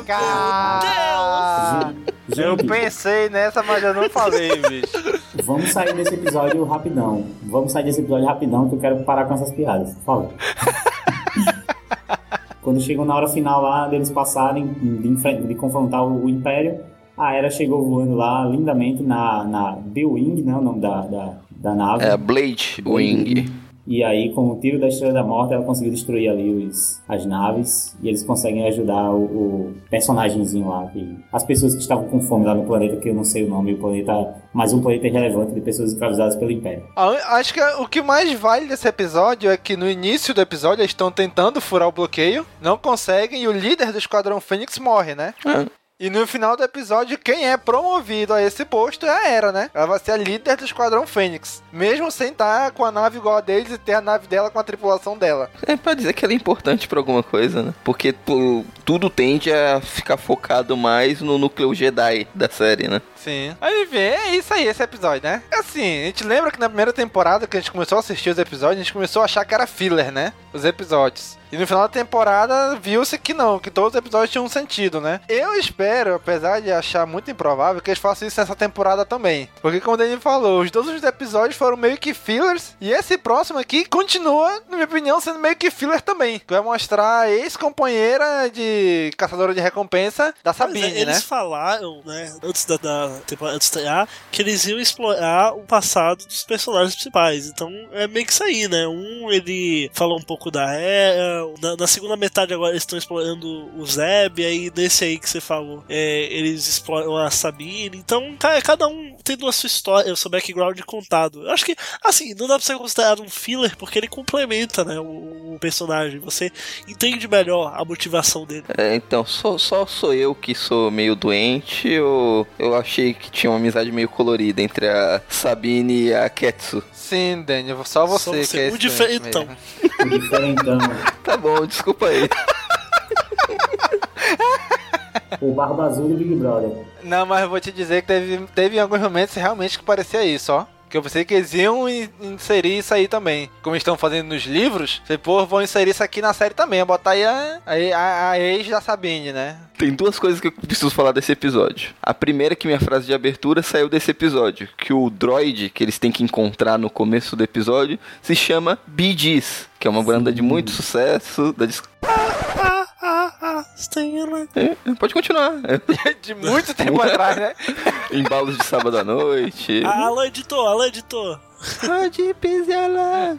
Caraca! Eu pensei nessa, mas eu não falei, bicho. Vamos sair desse episódio rapidão. Vamos sair desse episódio rapidão que eu quero parar com essas piadas. Fala. Quando chegam na hora final lá deles passarem de, de confrontar o, o Império, a Era chegou voando lá lindamente na, na B-Wing, né? O nome da, da, da nave. É a Blade Wing. E aí, com o tiro da Estrela da Morte, ela conseguiu destruir ali os, as naves. E eles conseguem ajudar o, o personagemzinho lá. Que, as pessoas que estavam com fome lá no planeta, que eu não sei o nome, o planeta. Mais um planeta irrelevante de pessoas escravizadas pelo Império. Acho que o que mais vale desse episódio é que no início do episódio eles estão tentando furar o bloqueio, não conseguem e o líder do Esquadrão Fênix morre, né? E no final do episódio, quem é promovido a esse posto é a Era, né? Ela vai ser a líder do Esquadrão Fênix. Mesmo sem estar com a nave igual a deles e ter a nave dela com a tripulação dela. É pra dizer que ela é importante pra alguma coisa, né? Porque pô, tudo tende a ficar focado mais no núcleo Jedi da série, né? Sim. Aí vê, é isso aí, esse episódio, né? Assim, a gente lembra que na primeira temporada que a gente começou a assistir os episódios, a gente começou a achar que era filler, né? Os episódios. E no final da temporada viu-se que não, que todos os episódios tinham um sentido, né? Eu espero, apesar de achar muito improvável, que eles façam isso nessa temporada também. Porque como o Danny falou, os dois últimos episódios foram meio que fillers. E esse próximo aqui continua, na minha opinião, sendo meio que filler também. Que vai mostrar a ex-companheira de caçadora de recompensa da Sabine, Mas, é, eles né? falaram, né, antes da, da temporada estrear, que eles iam explorar o passado dos personagens principais. Então é meio que isso aí, né? Um, ele falou um pouco da Era, na, na segunda metade agora eles estão explorando o Zeb, aí nesse aí que você falou, é, eles exploram a Sabine. Então, ca- cada um tendo a sua história, o seu background contado. Eu acho que, assim, não dá pra ser considerado um filler, porque ele complementa, né, o, o personagem. Você entende melhor a motivação dele. É, então, só, só sou eu que sou meio doente ou eu achei que tinha uma amizade meio colorida entre a Sabine e a Ketsu? Sim, Daniel, só você, Só você, que é o esse diferentão. O diferentão. Tá bom, desculpa aí. O Barba Azul do Big Brother. Não, mas eu vou te dizer que teve, teve alguns momentos realmente que parecia isso, ó. Que eu pensei que eles iam in- inserir isso aí também. Como eles estão fazendo nos livros, você, pô, vão inserir isso aqui na série também. Botar aí a, a, a, ex da Sabine, né? Tem duas coisas que eu preciso falar desse episódio. A primeira é que minha frase de abertura saiu desse episódio, que o droid que eles têm que encontrar no começo do episódio se chama Bee Gees, que é uma banda de muito sucesso da dis- Ah, ah. É, pode continuar. De muito tempo atrás, né? Embalos de sábado à noite. Ah, alô, editor, alô, editor. Pode pisar lá.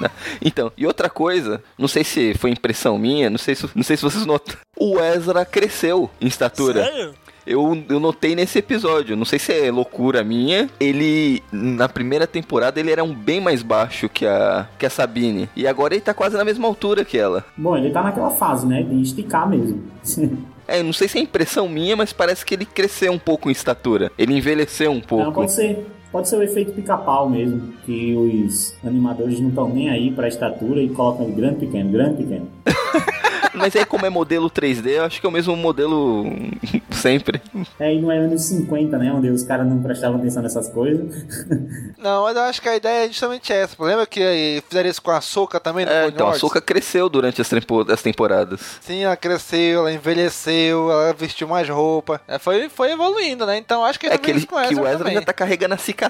Não. Então, e outra coisa, não sei se foi impressão minha, não sei se, não sei se vocês notaram. O Ezra cresceu em estatura. Sério? Eu, eu notei nesse episódio, não sei se é loucura minha. Ele, na primeira temporada, ele era um bem mais baixo que a, que a Sabine. E agora ele tá quase na mesma altura que ela. Bom, ele tá naquela fase, né? De esticar mesmo. É, não sei se é impressão minha, mas parece que ele cresceu um pouco em estatura. Ele envelheceu um pouco. Não, pode ser. Pode ser o efeito pica-pau mesmo, que os animadores não estão nem aí pra estatura e colocam ele grande, pequeno, grande, pequeno. Mas aí, como é modelo 3D, eu acho que é o mesmo modelo sempre. É, e não é anos 50, né? Onde os caras não prestavam atenção nessas coisas. Não, mas eu acho que a ideia é justamente essa. Lembra que fizeram isso com a Soca também É, então a? Soca cresceu durante as, tempo- as temporadas. Sim, ela cresceu, ela envelheceu, ela vestiu mais roupa. É, foi, foi evoluindo, né? Então acho que É que, ele, que o Ezra Ezra também. ainda tá carregando a cicatriz,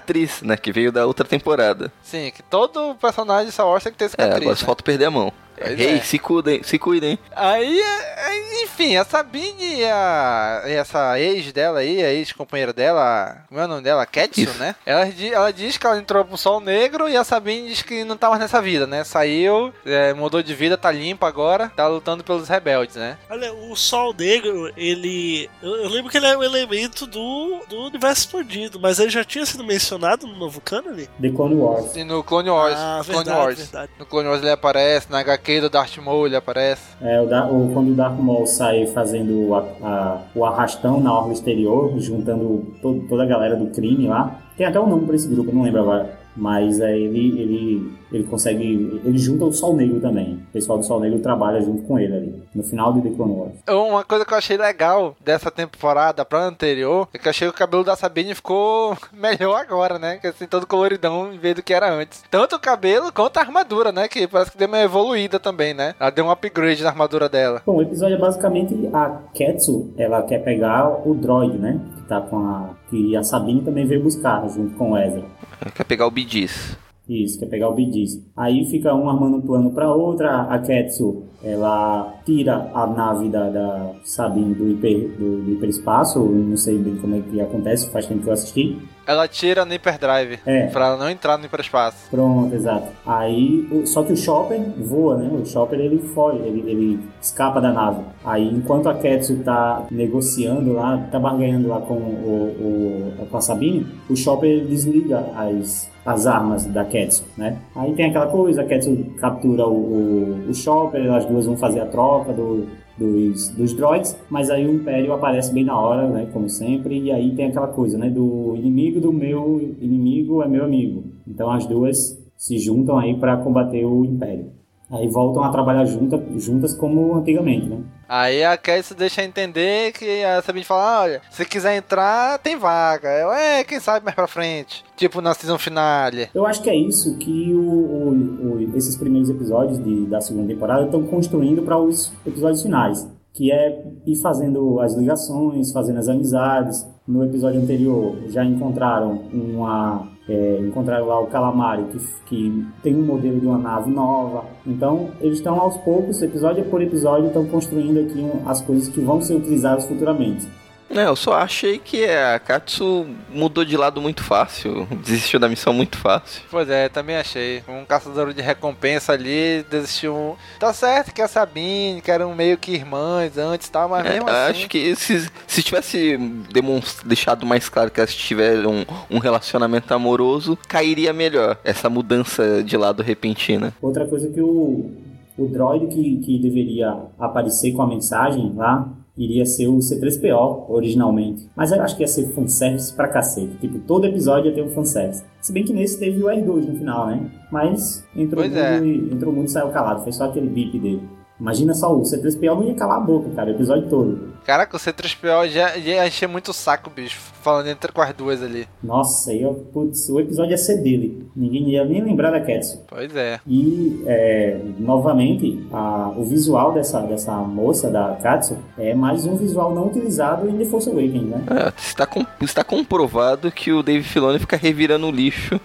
né? Que veio da outra temporada. Sim, que todo personagem de Star Wars tem que ter É, cicatriz. agora né? falta perder a mão. Ei, é. se cuidem, se cuidem. Aí, enfim, a Sabine e, a, e essa ex dela aí, a ex-companheira dela, como é o nome dela? Ketsu, né? Ela, ela diz que ela entrou pro Sol Negro e a Sabine diz que não tá mais nessa vida, né? Saiu, é, mudou de vida, tá limpa agora, tá lutando pelos rebeldes, né? Olha, o Sol Negro, ele. Eu, eu lembro que ele é um elemento do, do universo expandido, mas ele já tinha sido mencionado no novo canon? The Clone Wars. E no Clone Wars, Ah, Clone verdade, Wars. verdade. No Clone Wars ele aparece, na HQ do Darth Maul ele aparece. É, o, da, o quando o Darth Maul sai fazendo a- a- o arrastão na orla exterior, juntando to- toda a galera do crime lá. Tem até um nome pra esse grupo, não lembro agora. Mas é, ele, ele, ele consegue. Ele junta o Sol Negro também. O pessoal do Sol Negro trabalha junto com ele ali. No final de The Clone Wars. Uma coisa que eu achei legal dessa temporada pra anterior é que eu achei que o cabelo da Sabine ficou melhor agora, né? Que assim, todo coloridão em vez do que era antes. Tanto o cabelo quanto a armadura, né? Que parece que deu uma evoluída também, né? Ela deu um upgrade na armadura dela. Bom, o episódio é basicamente a Ketsu, ela quer pegar o droid, né? Que tá com a. Que a Sabine também veio buscar junto com o Ezra. Quer pegar o Bidis. Isso, quer pegar o Bidis. Aí fica um armando um plano pra outra. A Ketsu, ela tira a nave da, da Sabine do, hiper, do, do hiperespaço. Não sei bem como é que acontece, faz tempo que eu assisti. Ela tira no hyperdrive. É. Pra não entrar no hiperespaço. Pronto, exato. Aí, só que o Chopper voa, né? O Chopper ele foge, ele, ele escapa da nave. Aí, enquanto a Ketsu tá negociando lá, tá barganhando lá com, o, o, com a Sabine, o Chopper desliga as, as armas da Ketsu, né? Aí tem aquela coisa, a Ketsu captura o, o, o Chopper, as duas vão fazer a troca do, dos, dos droids, mas aí o Império aparece bem na hora, né, como sempre, e aí tem aquela coisa, né, do inimigo do meu inimigo é meu amigo. Então as duas se juntam aí para combater o Império. Aí voltam a trabalhar junta, juntas como antigamente, né? Aí a Cassie deixa entender que a Sabine fala: olha, se quiser entrar, tem vaga. Eu, é, quem sabe mais pra frente. Tipo na season finale. Eu acho que é isso que o, o- o- esses primeiros episódios de- da segunda temporada estão construindo para os episódios finais. Que é ir fazendo as ligações, fazendo as amizades. No episódio anterior já encontraram uma. É, encontraram lá o Calamari, que, que tem um modelo de uma nave nova. Então, eles estão aos poucos, episódio por episódio, estão construindo aqui um- as coisas que vão ser utilizadas futuramente. Não, eu só achei que a Katsu mudou de lado muito fácil. Desistiu da missão muito fácil. Pois é, também achei. Um caçador de recompensa ali desistiu. Tá certo que a Sabine, que eram meio que irmãs antes e tal, mas É, mesmo assim. Acho que se, se tivesse deixado mais claro que elas tiveram um, um relacionamento amoroso, cairia melhor essa mudança de lado repentina. Outra coisa que o, o droid que, que deveria aparecer com a mensagem lá iria ser o C3PO originalmente. Mas eu acho que ia ser fanservice pra cacete. Tipo, todo episódio ia ter um fanservice. Se bem que nesse teve o R2 no final, né? Mas entrou o Pois mundo, é. e, entrou o mundo e saiu calado. Fez só aquele bip dele. Imagina só, o C3PO não ia calar a boca, cara, o episódio todo. Caraca, o C3PO já encher muito o saco, bicho. Falando entre com as duas ali. Nossa, aí, ó, putz, o episódio ia ser dele. Ninguém ia nem lembrar da Ketsu. Pois é. E, é, novamente, a- o visual dessa, dessa moça, da Katsu, é mais um visual não utilizado em The Force Awakens, né? É, está, com- está comprovado que o Dave Filoni fica revirando o lixo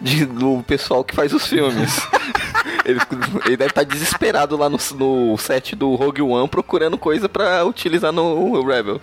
de- do pessoal que faz os filmes. ele, ele deve estar desesperado lá no, no set do Rogue One procurando coisa pra utilizar no Rebels.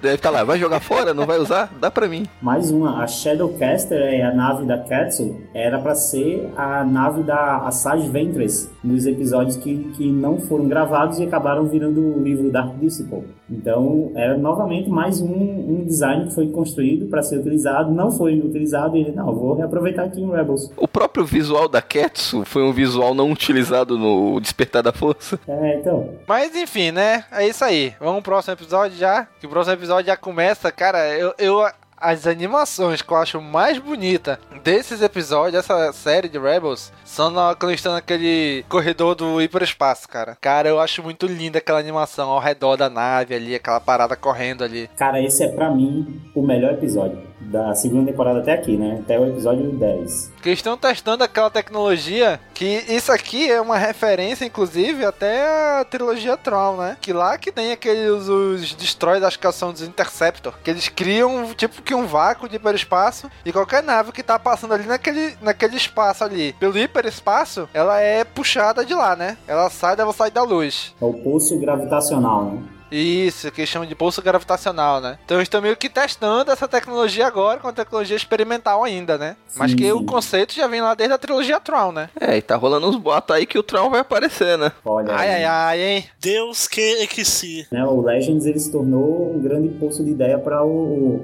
Deve estar lá, vai jogar fora? Não vai usar? Dá pra mim. Mais uma, a Shadowcaster é a nave da Katsu, era pra ser a nave da Asajj Ventress, nos episódios que, que não foram gravados e acabaram virando o livro Dark Disciple. Então, era novamente mais um, um design que foi construído para ser utilizado, não foi utilizado e ele, não, vou reaproveitar aqui em Rebels. O próprio visual da Ketsu foi um visual não utilizado no Despertar da Força. É, então. Mas enfim, né? É isso aí. Vamos pro próximo episódio já. Que o próximo episódio já começa, cara. Eu. eu as animações que eu acho mais bonita desses episódios, dessa série de Rebels, são na, quando estão naquele corredor do hiperespaço, cara. Cara, eu acho muito linda aquela animação ao redor da nave ali, aquela parada correndo ali. Cara, esse é pra mim o melhor episódio da segunda temporada até aqui, né? Até o episódio 10. Que estão testando aquela tecnologia que isso aqui é uma referência, inclusive, até a trilogia Tron, né? Que lá que tem aqueles os destroys, acho que são dos Interceptor, que eles criam tipo que um vácuo de hiperespaço e qualquer nave que tá passando ali naquele, naquele espaço ali, pelo hiperespaço, ela é puxada de lá, né? Ela sai da velocidade da luz. É o pulso gravitacional, né? Isso, que eles chamam de pulso gravitacional, né? Então eles estão meio que testando essa tecnologia agora, com a tecnologia experimental ainda, né? Mas Sim, que sim. o conceito já vem lá desde a trilogia Tron, né? É, e tá rolando uns boatos aí que o Tron vai aparecer, né? Olha, Ai, ai, ai, hein? Deus que que se. né, o Legends ele se tornou um grande poço de ideia para o,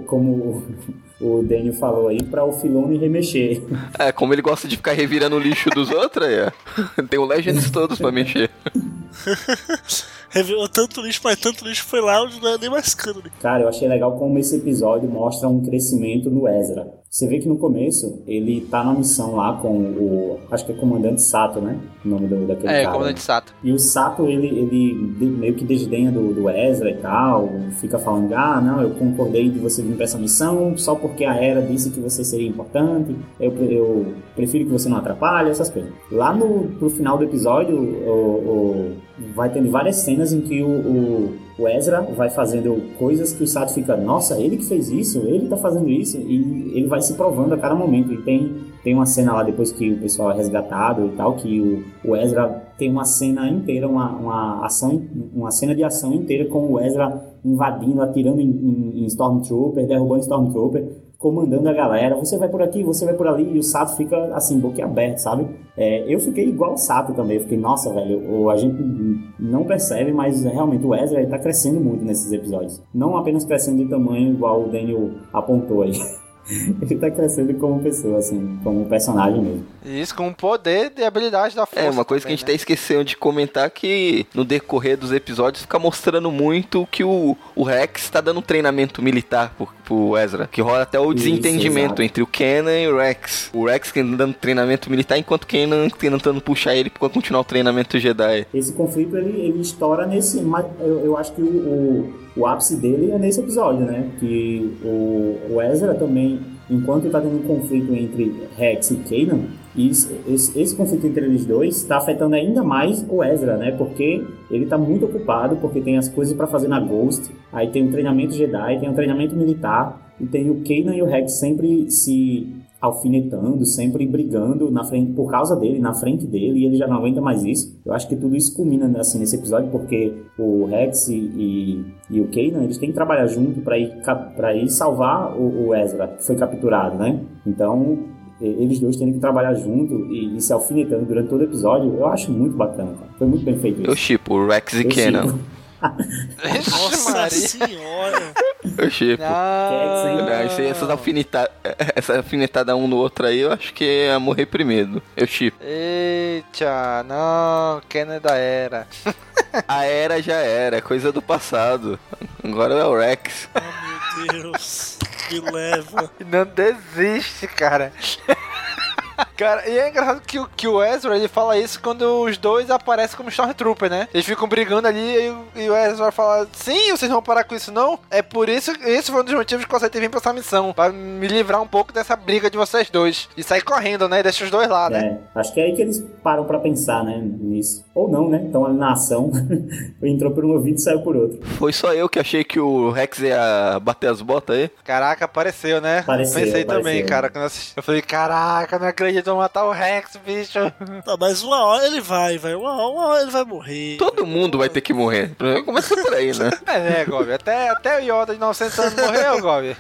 o- como o, Daniel falou aí, para o Filone remexer. É, como ele gosta de ficar revirando o lixo dos outros, aí, é. Tem o Legends todos pra mexer. Revelou tanto lixo, mas tanto lixo foi lá onde não é nem mais cânone. Cara, eu achei legal como esse episódio mostra um crescimento no Ezra. Você vê que no começo ele tá na missão lá com o. Acho que é comandante Sato, né? O nome do, daquele É, cara. comandante Sato. E o Sato, ele, ele meio que desdenha do, do Ezra e tal, fica falando, ah, não, eu concordei de você vir pra essa missão só porque a Era disse que você seria importante, eu, eu prefiro que você não atrapalhe, essas coisas. Lá no pro final do episódio, o, o- vai tendo várias cenas em que o, o, o Ezra vai fazendo coisas que o Sato fica, nossa, ele que fez isso, ele tá fazendo isso, e ele vai se provando a cada momento. E tem, tem uma cena lá depois que o pessoal é resgatado e tal, que o, o Ezra tem uma cena inteira, uma, uma ação, uma cena de ação inteira com o Ezra invadindo, atirando em, em, em Stormtrooper, derrubando Stormtrooper, comandando a galera. Você vai por aqui, você vai por ali, e o Sato fica assim, boquiaberto, sabe? É, eu fiquei igual o Sato também. Eu fiquei, nossa, velho, a gente não percebe, mas realmente o Ezra ele tá crescendo muito nesses episódios. Não apenas crescendo de tamanho, igual o Daniel apontou aí. ele tá crescendo como pessoa, assim, como personagem mesmo. Isso com o poder e habilidade da força. É, uma coisa que a gente até esqueceu de comentar que no decorrer dos episódios fica mostrando muito que o, o Rex tá dando treinamento militar pro, pro Ezra. Que rola até o Isso, desentendimento exato. entre o Kenan e o Rex. O Rex que dando treinamento militar, enquanto o Kenan tentando puxar ele pra continuar o treinamento Jedi. Esse conflito ele, ele estoura nesse. mas Eu, eu acho que o, o, o ápice dele é nesse episódio, né? Que o, o Ezra também, enquanto tá tendo um conflito entre Rex e Kanan, isso- esse, esse conflito entre eles dois está afetando ainda mais o Ezra, né? Porque ele tá muito ocupado, porque tem as coisas para fazer na Ghost, aí tem o treinamento Jedi, tem o treinamento militar, e tem o Kanan e o Rex sempre se alfinetando, sempre brigando na frente por causa dele, na frente dele, e ele já não aguenta mais isso. Eu acho que tudo isso culmina assim nesse episódio porque o Rex e, e, o Kanan, eles têm que trabalhar junto para ir para ir salvar o, o Ezra, que foi capturado, né? Então, eles dois tendo que trabalhar junto e, e se alfinetando durante todo o episódio, eu acho muito bacana, cara. Foi muito bem feito isso. Eu chipo, o Rex e Kenan. Nossa Maria. senhora. Eu chipo. Ah, Não, isso aí, essas essa alfinetada um no outro aí, eu acho que ia morrer primeiro. Eu chipo. Eita, não, Kenan da era. A era já era, é coisa do passado. Agora é o Rex. Oh, meu Deus. Me leva. Não desiste, cara. Cara, e é engraçado que, o- que o Ezra ele fala isso quando os dois aparecem como Stormtrooper, né? Eles ficam brigando ali e, o- e o Ezra fala: Sim, vocês não vão parar com isso, não? É por isso, esse foi um dos motivos que eu aceitei vir pra essa missão. Pra me livrar um pouco dessa briga de vocês dois. E sair correndo, né? E deixa os dois lá, né? É, acho que é aí que eles param pra pensar, né, nisso. Ou não, né? Estão ali na ação, entrou por um ouvido e saiu por outro. Foi só eu que achei que o Rex ia bater as botas aí. Caraca, apareceu, né? Apareceu, Pensei também, apareceu. cara. Quando eu, assisti. eu falei: Caraca, não acredito, vou matar o Rex, bicho. Não, mas uma hora ele vai, vai. Uma hora, uma hora ele vai morrer. Todo mundo vai ter que morrer. Começa por aí, né? É, né, Gobi? Até, até o Yoda de 900 anos morreu, Gobi.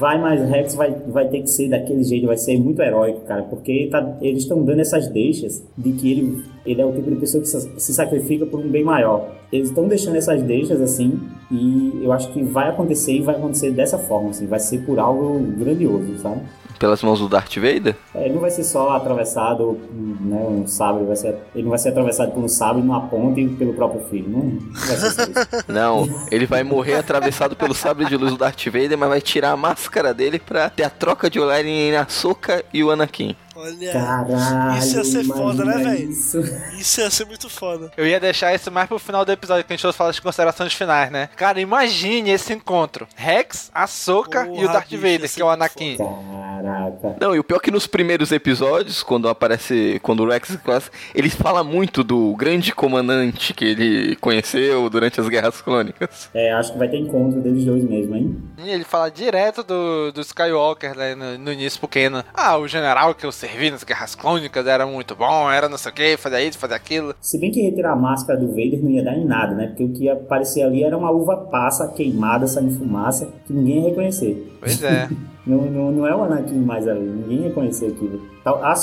Vai, mas o Rex vai, vai ter que ser daquele jeito, vai ser muito heróico, cara, porque tá- eles estão dando essas deixas de que ele, ele é o tipo de pessoa que se, sacrifica por um bem maior. Eles estão deixando essas deixas assim, e eu acho que vai acontecer e vai acontecer dessa forma, assim, vai ser por algo grandioso, sabe? Pelas mãos do Darth Vader? É, Ele não vai ser só atravessado, né, um sabre, vai ser, ele não vai ser atravessado por um sabre numa ponta e pelo próprio filho, não, não vai ser isso. Não, ele vai morrer atravessado pelo sabre de luz do Darth Vader, mas vai tirar a máscara dele pra ter a troca de olhar em Ahsoka e o Anakin. Olha, Caralho, isso ia ser foda, né, velho? isso. Isso ia ser muito foda. Eu ia deixar isso mais pro final do episódio, que a gente fosse falar de considerações finais, né? Cara, imagine esse encontro. Rex, Ahsoka e o Darth Vader, que é o Anakin. Caraca. Não, e o pior é que nos primeiros episódios, quando aparece. Quando o Rex classe, ele fala muito do grande comandante que ele conheceu durante as guerras clônicas. É, acho que vai ter encontro deles dois mesmo, hein? E ele fala direto do, do Skywalker né, no, no início pro Kenan. Ah, o general que eu servi nas guerras clônicas era muito bom, era não sei o que, fazia isso, fazia aquilo. Se bem que retirar a máscara do Vader não ia dar em nada, né? Porque o que ia aparecer ali era uma uva passa queimada, saindo fumaça, que ninguém ia reconhecer. Pois é. Não, não, não é o Anakin mais ali, ninguém ia conhecer aquilo. A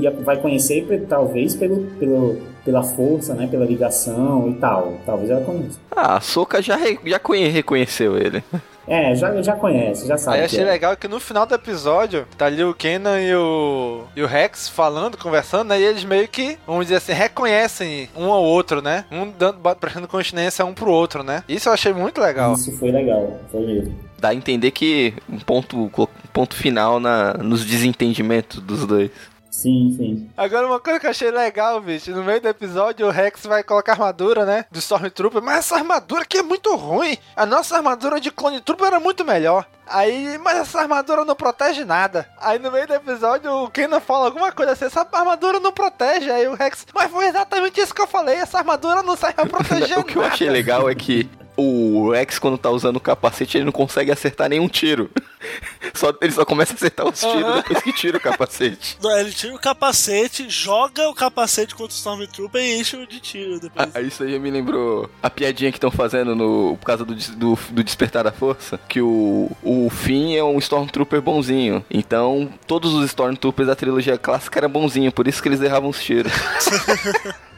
ia- vai conhecer talvez pelo, pelo, pela força, né? Pela ligação e tal. Talvez ela conheça. Ah, a Soka já, re- já conhe- reconheceu ele. É, já, já conhece, já sabe. Aí que achei é. legal que no final do episódio, tá ali o Kenan e o, e o Rex falando, conversando, né? E eles meio que, vamos dizer assim, reconhecem um ao outro, né? Um dando, prestando continência um pro outro, né? Isso eu achei muito legal. Isso foi legal, foi mesmo. Dá a entender que um ponto, um ponto final na, nos desentendimentos dos dois. Sim, sim. Agora, uma coisa que eu achei legal, bicho, no meio do episódio o Rex vai colocar a armadura, né? Do Stormtrooper, mas essa armadura aqui é muito ruim. A nossa armadura de Clone Trooper era muito melhor. Aí, mas essa armadura não protege nada. Aí no meio do episódio o Kenan fala alguma coisa assim, essa armadura não protege. Aí o Rex, mas foi exatamente isso que eu falei, essa armadura não serve pra proteger o que eu nada. achei legal é que o Rex, quando tá usando o capacete, ele não consegue acertar nenhum tiro. Só, ele só começa a acertar os tiros Aham. depois que tira o capacete. Não, Ele tira o capacete, joga o capacete contra o Stormtrooper e enche o de tiro depois. Ah, isso aí me lembrou a piadinha que estão fazendo no, por causa do, do, do Despertar da Força, que o, o Finn é um Stormtrooper bonzinho. Então, todos os Stormtroopers da trilogia clássica eram bonzinhos, por isso que eles erravam os tiros.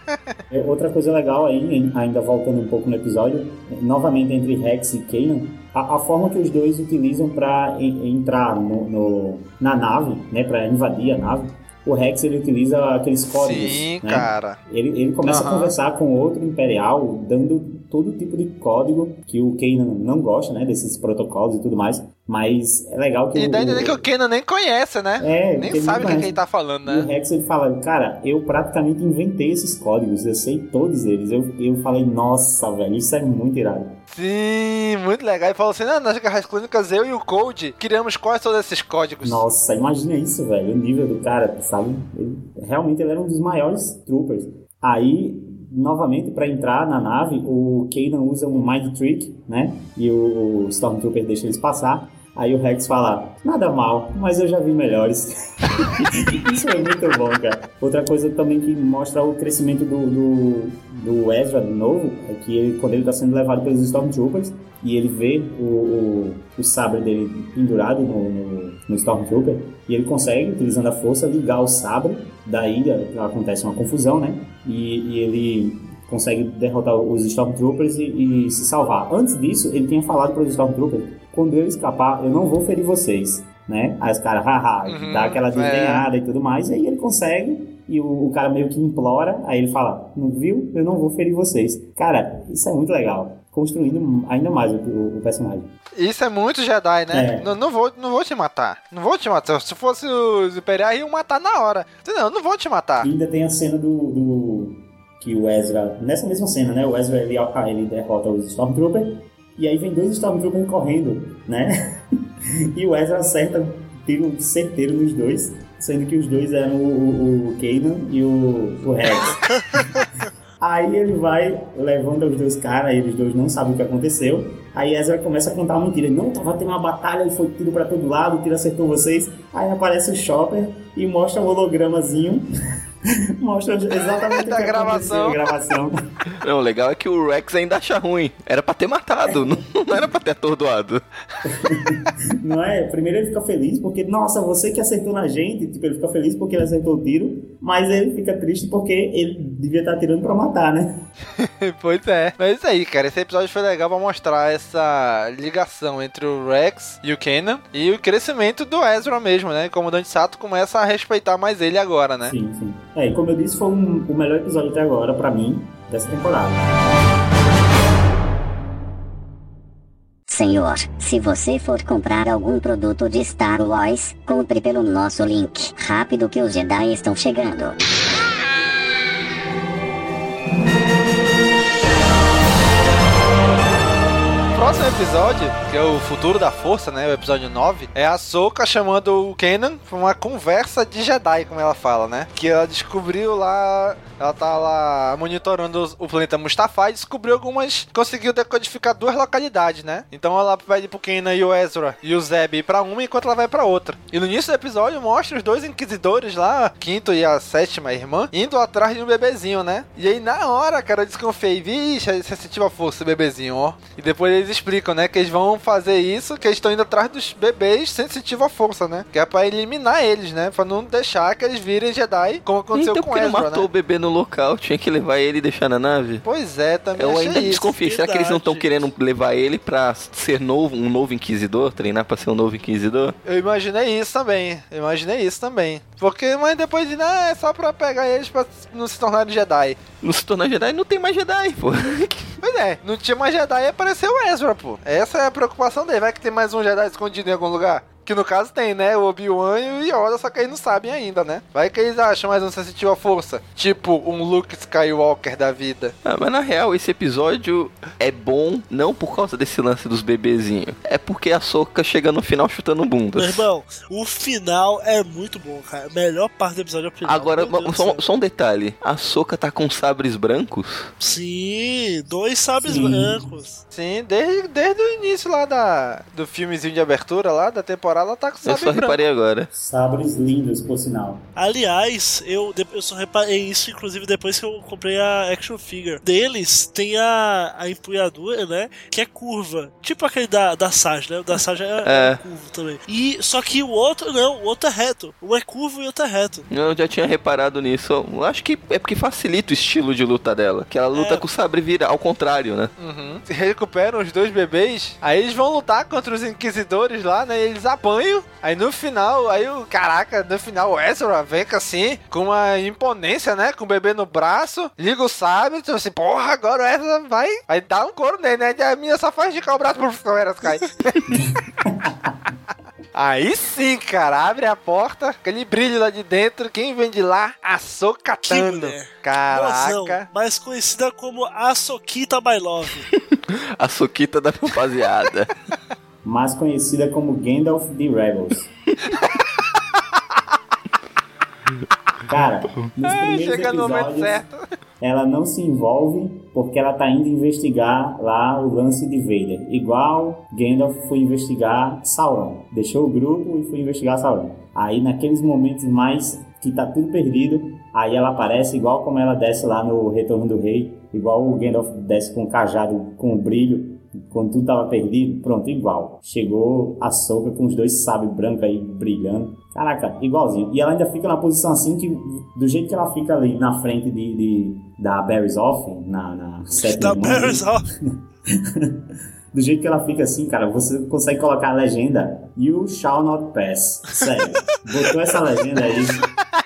É, Outra coisa legal aí, ainda voltando um pouco no episódio, novamente entre Rex e Kanan, a, a forma que os dois utilizam para entrar no, no- na nave, né, para invadir a nave. O Rex ele utiliza aqueles códigos. Sim, né? cara. Ele, ele começa a Aham. conversar com outro imperial, dando todo tipo de código que o Kanan não gosta, né, desses protocolos e tudo mais. Mas é legal que E o- dá a entender que o Kenan nem conhece, né? É, nem sabe o que, que ele tá falando, E o né? Rex ele fala, cara, eu praticamente inventei esses códigos, eu sei todos eles. Eu, eu falei, nossa, velho, isso é muito irado. Sim, muito legal. Ele falou assim: não, nas guerras clônicas eu e o Code criamos quais todos esses códigos. Nossa, imagina isso, velho, o nível do cara, sabe? Ele- realmente ele era um dos maiores troopers. Aí, novamente, pra entrar na nave, o Kanan usa um Mind Trick, né? E o Stormtrooper deixa eles passar. Aí o Rex fala, nada mal, mas eu já vi melhores. Isso é muito bom, cara. Outra coisa também que mostra o crescimento do, do, do Ezra de novo é que ele, quando ele tá sendo levado pelos Stormtroopers e ele vê o, o, o sabre dele pendurado no, no, no Stormtrooper e ele consegue, utilizando a força, ligar o sabre. Daí acontece uma confusão, né? E, e ele consegue derrotar os Stormtroopers e, e se salvar. Antes disso, ele tinha falado para os Stormtroopers: quando eu escapar, eu não vou ferir vocês, né? Aí os caras, haha, Uhum, dá aquela é. desdenhada e tudo mais, e aí ele consegue. E o, o cara meio que implora, aí ele fala: Não viu? Eu não vou ferir vocês. Cara, isso é muito legal. Construindo ainda mais o, o- o personagem. Isso é muito Jedi, né? É. Não, não, vou, não vou te matar. Não vou te matar. Se fosse os Imperiais, iam matar na hora. Não, não vou te matar. E ainda tem a cena do, do- que o Ezra, nessa mesma cena, né? O Ezra ele, ele derrota os Stormtroopers e aí vem dois Stormtroopers correndo, né? e o Ezra acerta um tiro certeiro nos dois, sendo que os dois eram o, o, o Kanan e o, o Rex. Aí ele vai, levanta os dois caras, aí os dois não sabem o que aconteceu. Aí Ezra começa a contar uma mentira. Não, tava tendo uma batalha e foi tiro pra todo lado, o tiro acertou vocês. Aí aparece o Chopper e mostra um hologramazinho. mostra exatamente Da gravação. gravação. Não, o legal é que o Rex ainda acha ruim. Era pra ter matado, não, não era pra ter atordoado. Não é? Primeiro ele fica feliz porque, nossa, você que acertou na gente. Tipo, ele fica feliz porque ele acertou o tiro, mas ele fica triste porque ele devia estar atirando pra matar, né? pois é. Mas é isso aí, cara. Esse episódio foi legal pra mostrar essa ligação entre o Rex e o Kanan e o crescimento do Ezra mesmo, né? O comandante Sato começa a respeitar mais ele agora, né? Sim, sim. É, e como eu disse, foi um- o melhor episódio até agora, pra mim, dessa temporada. Senhor, se você for comprar algum produto de Star Wars, compre pelo nosso link. Rápido que os Jedi estão chegando. Próximo episódio, que é o Futuro da Força, né? O episódio 9, é a Soka chamando o Kenan pra uma conversa de Jedi, como ela fala, né? Que ela descobriu lá. Ela tá lá monitorando o planeta Mustafa e descobriu algumas. Conseguiu decodificar duas localidades, né? Então ela pede pro Kenan e o Ezra e o Zeb ir pra uma enquanto ela vai pra outra. E no início do episódio mostra os dois inquisidores lá, quinto e a sétima irmã, indo atrás de um bebezinho, né? E aí na hora, cara, eu desconfiei, vixe, sensitiva força, bebezinho, ó. E depois eles explicam, né, que eles vão fazer isso, que eles estão indo atrás dos bebês sensitivos à força, né? Que é pra eliminar eles, né? Pra não deixar que eles virem Jedi, como aconteceu então, com Ezra, não matou né? o bebê no local, tinha que levar ele e deixar na nave? Pois é, também Eu achei ainda isso. desconfio. Será que eles não estão querendo levar ele pra ser novo, um novo inquisidor? Treinar pra ser um novo inquisidor? Eu imaginei isso também. Eu imaginei isso também. Porque, mas depois de, ah, é só pra pegar eles pra não se tornarem Jedi. Não se tornar Jedi, não tem mais Jedi, pô. Pois é, não tinha mais Jedi e apareceu o Ezra, pô. Essa é a preocupação dele. Vai que tem mais um Jedi escondido em algum lugar? Que no caso tem, né? O Obi-Wan e o Yoda, só que eles não sabem ainda, né? Vai que eles acham mais um sensitivo à força. Tipo um Luke Skywalker da vida. Ah, mas na real, esse episódio é bom não por causa desse lance dos bebezinhos. É porque a Soca chega no final chutando bunda. Meu irmão, o final é muito bom, cara. A melhor parte do episódio é o final. Agora, só, só um detalhe. A Soca tá com sabres brancos? Sim, dois sabres Sim. brancos. Sim, desde, desde o início lá da, do filmezinho de abertura lá, da temporada, ela tá com Eu sabre só reparei branco. agora. Sabres lindos, por sinal. Aliás, eu, eu só reparei isso, inclusive, depois que eu comprei a action figure. Deles tem a, a empunhadura, né? Que é curva. Tipo aquele da, da Sage, né? O da Sage é, É. é curvo também. E, só que o outro não, o outro é reto. Um é curvo e o outro é reto. Eu já tinha reparado nisso. Eu acho que é porque facilita o estilo de luta dela. Que ela luta É. com o sabre vira ao contrário, né? Uhum. Se recuperam os dois bebês, aí eles vão lutar contra os inquisidores lá, né? E eles apanham. Aí no final, aí o caraca, no final o Ezra vem com assim, com uma imponência, né? Com o bebê no braço, liga o sabre, então assim, porra, agora o Ezra vai. Aí dá um couro nele, né? E a minha só faz de cá o braço pro Eras cai. Aí sim, cara, abre a porta, aquele brilho lá de dentro, quem vem de lá? Açocatando. Caraca. Mozão, mais conhecida como a Soquita My Love. A Soquita da rapaziada. Mais conhecida como Gandalf de Rebels. Cara, nos primeiros Chega episódios, ela não se envolve porque ela tá indo investigar lá o lance de Vader. Igual Gandalf foi investigar Sauron. Deixou o grupo e foi investigar Sauron. Aí naqueles momentos mais que tá tudo perdido, aí ela aparece igual como ela desce lá no Retorno do Rei, igual o Gandalf desce com o cajado com o brilho, quando tudo tava perdido, pronto, igual. Chegou a Soca com os dois sabres brancos aí brilhando. Caraca, igualzinho. E ela ainda fica na posição assim que, do jeito que ela fica ali na frente de, de- da Barry's Off, na, na sétima Da Barry's Off. do jeito que ela fica assim, cara, você consegue colocar a legenda You shall not pass. Sério. Botou essa legenda aí.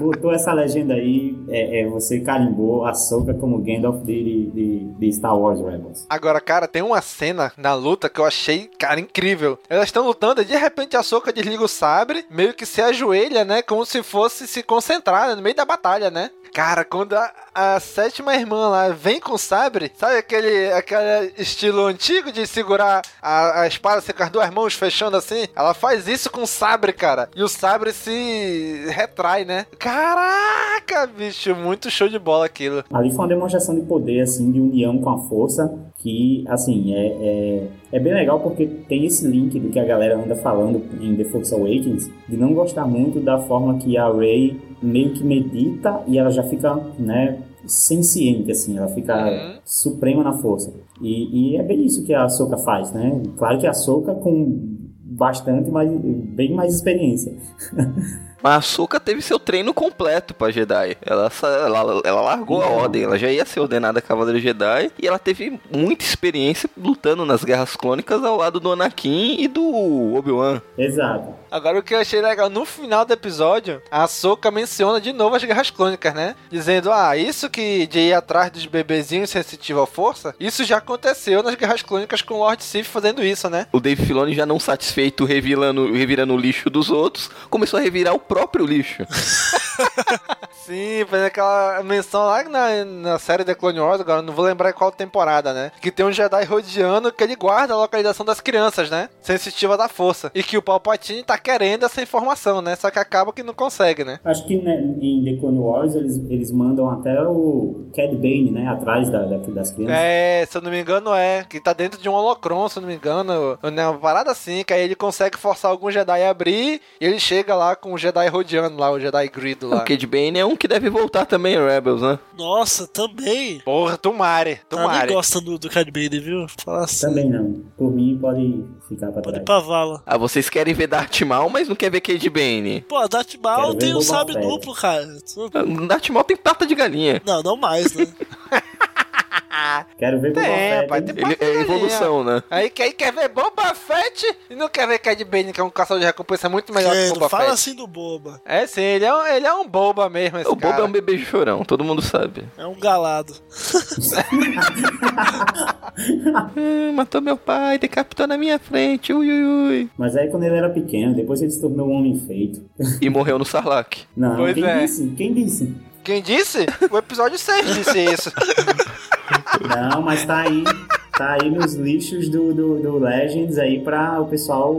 Botou essa legenda aí, é, é, você carimbou a Soca como Gandalf de, de, de Star Wars Rebels. Agora, cara, tem uma cena na luta que eu achei, cara, incrível. Elas estão lutando e de repente a Soca desliga o sabre, meio que se ajoelha, né? Como se fosse se concentrar né, no meio da batalha, né? Cara, quando a, a sétima irmã lá vem com o sabre, sabe aquele, aquele estilo antigo de segurar a, a espada assim, com as duas mãos fechando assim? Ela faz isso com o sabre, cara. E o sabre se retrai, né? Caraca, bicho, muito show de bola aquilo. Ali foi uma demonstração de poder, assim, de união com a força, que, assim, é, é, é bem legal porque tem esse link do que a galera anda falando em The Force Awakens, de não gostar muito da forma que a Rey meio que medita e ela já fica, né, senciente, assim, ela fica suprema na força. E, e é bem isso que a Soka faz, né? Claro que a Soka com bastante mais, bem mais experiência. Mas a Soka teve seu treino completo pra Jedi. Ela, ela, ela largou a ordem, ela já ia ser ordenada Cavaleiro Jedi e ela teve muita experiência lutando nas guerras clônicas ao lado do Anakin e do Obi-Wan. Exato. Agora o que eu achei legal, no final do episódio, a Soka menciona de novo as guerras clônicas, né? Dizendo, ah, isso que de ir atrás dos bebezinhos sensitivos à força, isso já aconteceu nas guerras clônicas com o Lord Sif fazendo isso, né? O Dave Filoni já não satisfeito revirando, revirando o lixo dos outros, começou a revirar o próprio lixo. Sim, fez aquela menção lá na, na série The Clone Wars, agora não vou lembrar qual temporada, né? Que tem um Jedi rodeando que ele guarda a localização das crianças, né? Sensitiva da força. E que o Palpatine tá querendo essa informação, né? Só que acaba que não consegue, né? Acho que né, em The Clone Wars eles, eles mandam até o Cad Bane, né? Atrás da, da, das crianças. É, se eu não me engano é. Que tá dentro de um holocron, se eu não me engano. Né, uma parada assim, que aí ele consegue forçar algum Jedi a abrir e ele chega lá com o Jedi rodeando lá, o Jedi Grido lá. O Cad Bane é um que deve voltar também Rebels, né? Nossa, também. Porra, tomare, tomare. Ah, nem gosta do, do Cad Bane, viu? Fala assim. Também não. Por mim pode ficar pra Pode trás. ir pra vala. Ah, vocês querem ver Darth Maul, mas não quer ver Cad Bane. Pô, Darth Maul tem um sabre duplo, cara. Darth Maul tem pata de galinha. Não, não mais, né? Quero ver Boba Tem, Fett. pai, tem Ele é evolução, né? Aí, aí quer ver Boba Fett e não quer ver Cad Bane, que é um caçador de recompensa muito melhor É, que não Boba fala Fett. assim do boba. É sim, ele é um, ele é um boba mesmo, esse O Boba cara. é um bebê chorão, todo mundo sabe. É um galado. Hum, matou meu pai, decapitou na minha frente, ui ui ui. Mas aí quando ele era pequeno, depois ele se tornou um homem feito. E morreu no Sarlacc. Não, Pois quem é. disse? Quem disse? Quem disse? O episódio 6 disse isso. Não, mas tá aí. Tá aí nos lixos do, do, do Legends aí pra o pessoal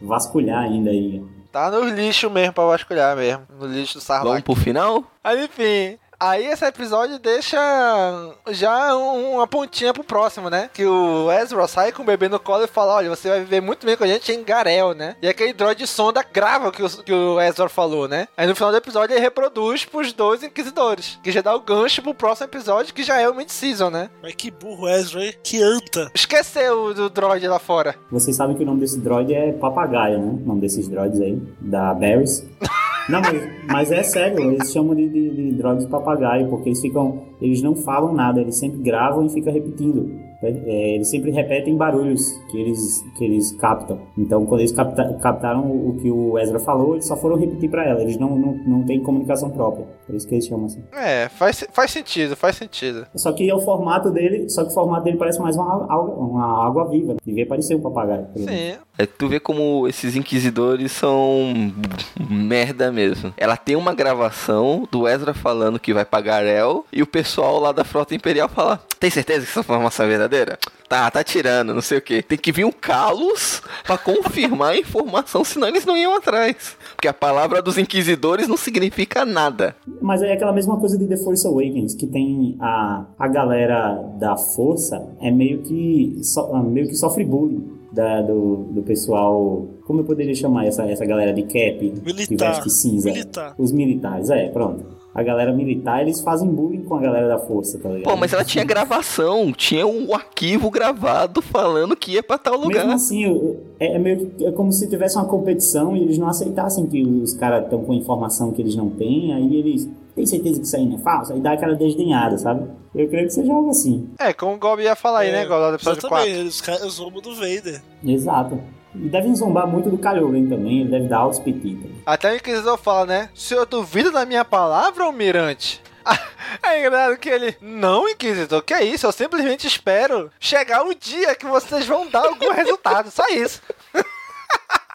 vasculhar ainda aí. Tá no lixo mesmo pra vasculhar mesmo. No lixo do Vamos Sarlacc. pro final? Aí, enfim. Aí esse episódio deixa já um- uma pontinha pro próximo, né? Que o Ezra sai com o bebê no colo e fala: Olha, você vai viver muito bem com a gente em Garel, né? E aquele droid sonda grava o que o, que o Ezra falou, né? Aí no final do episódio ele reproduz pros dois inquisidores. Que já dá o gancho pro próximo episódio, que já é o Mid-Season, né? Mas que burro Ezra, hein? Que anta. Esqueceu do droid lá fora. Vocês sabem que o nome desse droid é Papagaio, né? O nome desses droids aí, da Barrys. Não, mas, mas é sério, eles chamam de, de, de droids papagaio, porque eles ficam. Eles não falam nada, eles sempre gravam e ficam repetindo. É, eles sempre repetem barulhos que eles, que eles captam. Então, quando eles capta- captaram o, que o Ezra falou, eles só foram repetir pra ela. Eles não, não, não têm comunicação própria. Por isso que eles chamam assim. É, faz, faz sentido, faz sentido. Só que é o formato dele, só que o formato dele parece mais uma, água- uma água viva. Né? Devia parecer um papagaio. Sim. É, tu vê como esses inquisidores são merda mesmo. Ela tem uma gravação do Ezra falando que vai pagar El e o pessoal lá da Frota Imperial fala: Tem certeza que essa informação é verdadeira? Tá, tá tirando, não sei o que. Tem que vir um Kalos pra confirmar a informação, senão eles não iam atrás. Porque a palavra dos inquisidores não significa nada. Mas é aquela mesma coisa de The Force Awakens, que tem a, a galera da força é meio que, so, meio que sofre bullying da, do, do pessoal. Como eu poderia chamar essa, essa galera de cap? Que Militar. veste cinza? Militar. Os militares, é, pronto. A galera militar, eles fazem bullying com a galera da força, tá ligado? Pô, mas ela tinha gravação, tinha um arquivo gravado falando que ia pra tal lugar. Mesmo assim, é, é meio que, é como se tivesse uma competição e eles não aceitassem que os caras estão com informação que eles não têm, aí eles têm certeza que isso aí não é falso, aí dá aquela desdenhada, sabe? Eu creio que seja algo assim. É, como o Gob ia falar aí, né, Gob, lá do episódio 4. Exatamente, os caras zombam do Vader. Exato. E devem zombar muito do Kylo também, ele deve dar altos petitas. Até o Inquisidor fala, né? O senhor duvida da minha palavra, almirante? É engraçado que ele, não, Inquisidor, que é isso? Eu simplesmente espero chegar o dia que vocês vão dar algum resultado, só isso.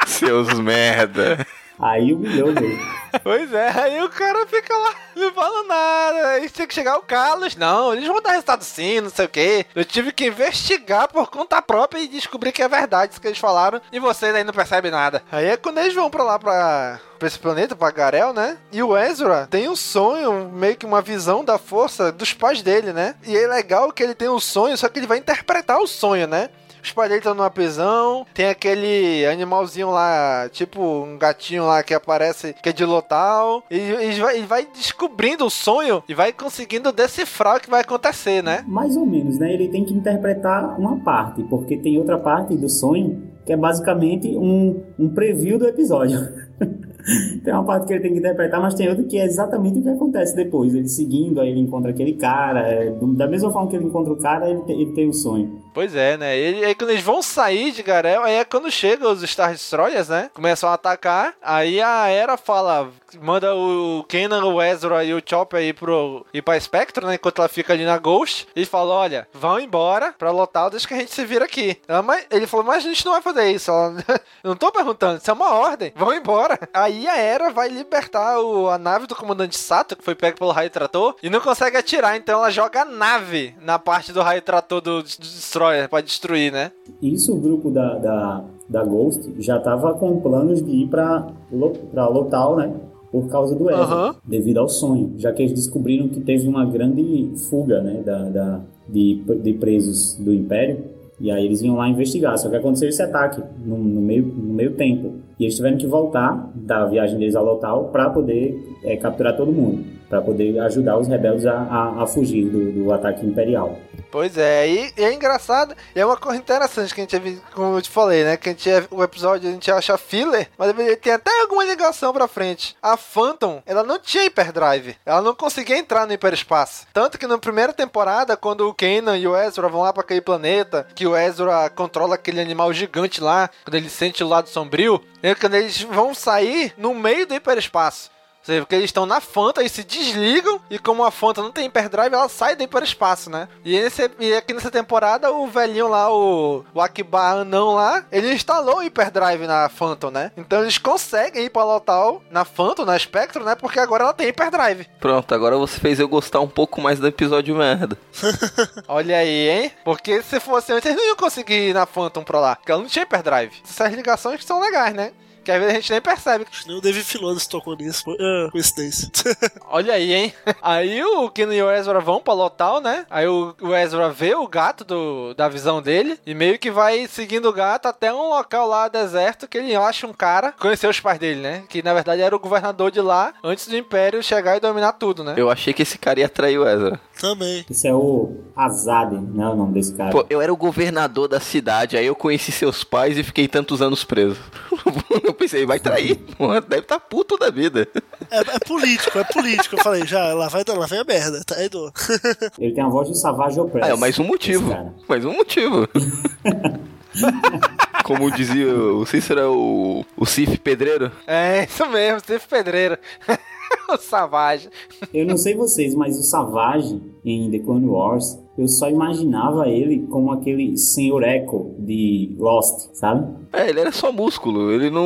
Seus merda. Aí humilhou, velho. Pois é, aí o cara fica lá, não fala nada. Aí tem que chegar o Carlos. Não, eles vão dar resultado sim, não sei o quê. Eu tive que investigar por conta própria e descobrir que é verdade isso que eles falaram. E vocês aí não percebem nada. Aí é quando eles vão pra lá, pra, pra esse planeta, pra Garel, né? E o Ezra tem um sonho, meio que uma visão da força dos pais dele, né? E é legal que ele tem um sonho, só que ele vai interpretar o sonho, né? Os pais dele estão numa prisão. Tem aquele animalzinho lá, tipo um gatinho lá que aparece, que é de Lotal. E ele vai, ele vai descobrindo o sonho e vai conseguindo decifrar o que vai acontecer, né? Mais ou menos, né? Ele tem que interpretar uma parte, porque tem outra parte do sonho que é basicamente um, um preview do episódio. tem uma parte que ele tem que interpretar, mas tem outra que é exatamente o que acontece depois. Ele seguindo, aí ele encontra aquele cara. é, da mesma forma que ele encontra o cara, ele tem, ele tem o sonho. Pois é, né? E aí quando eles vão sair de Garel, aí é quando chegam os Star Destroyers, né? Começam a atacar. Aí a Era fala, manda o Kenan, o Ezra e o Chopper ir, pro, ir pra Spectre, né? Enquanto ela fica ali na Ghost. E fala, olha, vão embora pra lotar, deixa que a gente se vira aqui. Ela, mas, ele falou, mas a gente não vai fazer isso. Ela, não tô perguntando, isso é uma ordem. Vão embora. Aí a Era vai libertar o- a nave do comandante Sato, que foi pego pelo raio trator, e não consegue atirar. Então ela joga a nave na parte do raio trator do, do Destroyer pra destruir, né? Isso o grupo da, da, da Ghost já tava com planos de ir pra, pra Lotal, né? Por causa do Ezra, Aham. devido ao sonho. Já que eles descobriram que teve uma grande fuga, né? Da, da, de, de presos do Império. E aí eles iam lá investigar. Só que aconteceu esse ataque no, no meio, no meio tempo. E eles tiveram que voltar da viagem deles a Lotal para poder é, capturar todo mundo. Para poder ajudar os rebeldes a, a, a fugir do, do ataque imperial. Pois é, e, e é engraçado, e é uma coisa interessante que a gente, como eu te falei, né? Que a gente, o episódio a gente acha filler, mas ele tem até alguma ligação pra frente. A Phantom, ela não tinha hyperdrive, ela não conseguia entrar no hiperespaço. Tanto que na primeira temporada, quando o Kanan e o Ezra vão lá pra aquele planeta, que o Ezra controla aquele animal gigante lá, quando ele sente o lado sombrio, é quando eles vão sair no meio do hiperespaço. Ou seja, porque eles estão na Fanta e se desligam, e como a Fanta não tem hyperdrive, ela sai daí para o espaço, né? E, esse, e aqui nessa temporada, o velhinho lá, o, o Akiba anão lá, ele instalou o hyperdrive na Phantom, né? Então eles conseguem ir pra Lotal na Phantom, na Spectrum, né? Porque agora ela tem hyperdrive. Pronto, agora você fez eu gostar um pouco mais do episódio merda. Olha aí, hein? Porque se fosse antes, eles não iam conseguir ir na Phantom pra lá, porque ela não tinha hyperdrive. Essas ligações que são legais, né? Que às vezes a gente nem percebe. Nem o David Filoni tocou nisso. Foi, ah, coincidência. Olha aí, hein? Aí o Keanu e o Ezra vão pra Lotal, né? Aí o, o Ezra vê o gato do, da visão dele e meio que vai seguindo o gato até um local lá deserto que ele acha um cara. Conheceu os pais dele, né? Que na verdade era o governador de lá antes do Império chegar e dominar tudo, né? Eu achei que esse cara ia trair o Ezra. Também. Esse é o Azade, não é o nome desse cara. Pô, eu era o governador da cidade, aí eu conheci seus pais e fiquei tantos anos preso. eu pensei, vai trair. Porra, Deve estar puto da vida. É, é político, é político. Eu falei, já, lá vai, lá vem a merda. Tá aí, do. Ele tem a voz de Savage Opress. Ah, é mais um motivo. Mais um motivo. Como dizia o Cícero, é o, o Cif Pedreiro. É, isso mesmo, Steve Pedreiro. o Savage. Eu não sei vocês, mas o Savage em The Clone Wars, eu só imaginava ele como aquele Senhor Echo de Lost, sabe? É, ele era só músculo, ele não.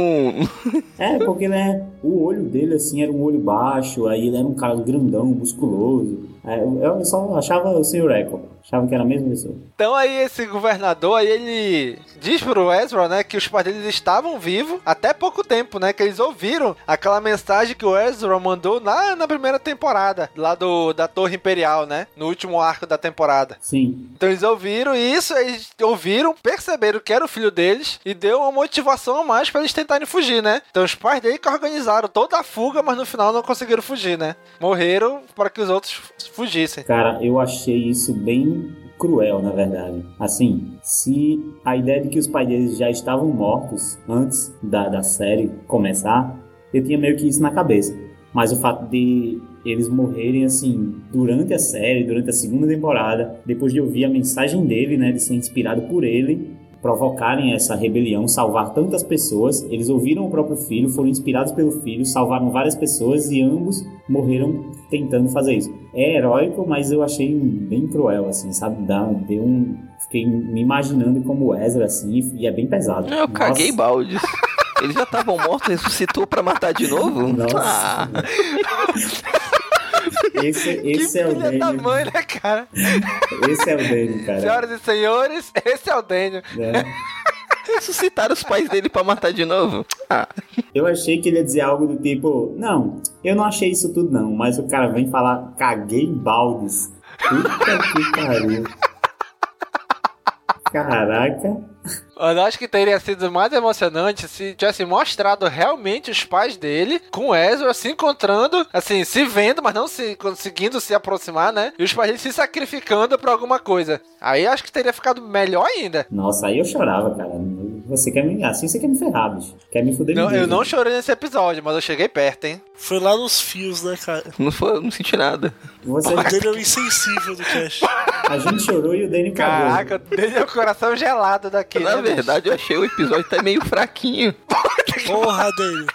É, porque ele é, o olho dele assim era um olho baixo, aí ele era um cara grandão, musculoso. É, eu só achava o Senhor Echo, achava que era a mesma pessoa. Então aí esse governador, aí ele diz pro Ezra, né, que os pais deles estavam vivos até pouco tempo, né, que eles ouviram aquela mensagem que o Ezra mandou lá na primeira temporada, lá do da Torre Imperial, né, no último arco da temporada. Sim. Então eles ouviram isso, eles ouviram, perceberam que era o filho deles e deu uma motivação a mais para eles tentarem fugir, né? Então os pais dele que organizaram toda a fuga, mas no final não conseguiram fugir, né? Morreram para que os outros fugissem. Cara, eu achei isso bem cruel, na verdade. Assim, se a ideia de que os pais deles já estavam mortos antes da, da série começar, eu tinha meio que isso na cabeça. Mas o fato de eles morrerem assim durante a série, durante a segunda temporada, depois de ouvir a mensagem dele, né, de ser inspirado por ele, provocarem essa rebelião, salvar tantas pessoas, eles ouviram o próprio filho, foram inspirados pelo filho, salvaram várias pessoas e ambos morreram tentando fazer isso. É heróico, mas eu achei bem cruel assim, sabe? Dá, deu um fiquei me imaginando como Ezra assim, e é bem pesado. Eu caguei baldes. Eles já estavam mortos, ressuscitou pra matar de novo? Nossa. Ah. Esse, esse é o Filha da Daniel. mãe, né, cara? Esse é o Daniel, cara. Senhoras e senhores, esse é o Daniel. É. Ressuscitaram os pais dele pra matar de novo? Ah. Eu achei que ele ia dizer algo do tipo, não, eu não achei isso tudo não, mas o cara vem falar, caguei baldes. Puta que pariu. Caraca. Eu acho que teria sido mais emocionante se tivesse mostrado realmente os pais dele com o Ezra se encontrando, assim, se vendo, mas não se conseguindo se aproximar, né? E os pais dele se sacrificando por alguma coisa. Aí acho que teria ficado melhor ainda. Nossa, aí eu chorava, cara. Você quer me. Assim você quer me ferrar, bicho. Quer me fuder Não, mesmo. eu não chorei nesse episódio, mas eu cheguei perto, hein? Foi lá nos fios, né, cara? Não, foi, não senti nada. Você... O dele é o insensível do cast. A gente chorou e o Danny cagou. Caraca, dele é o coração gelado daqui. Na verdade, eu achei o episódio até meio fraquinho. Porra dele.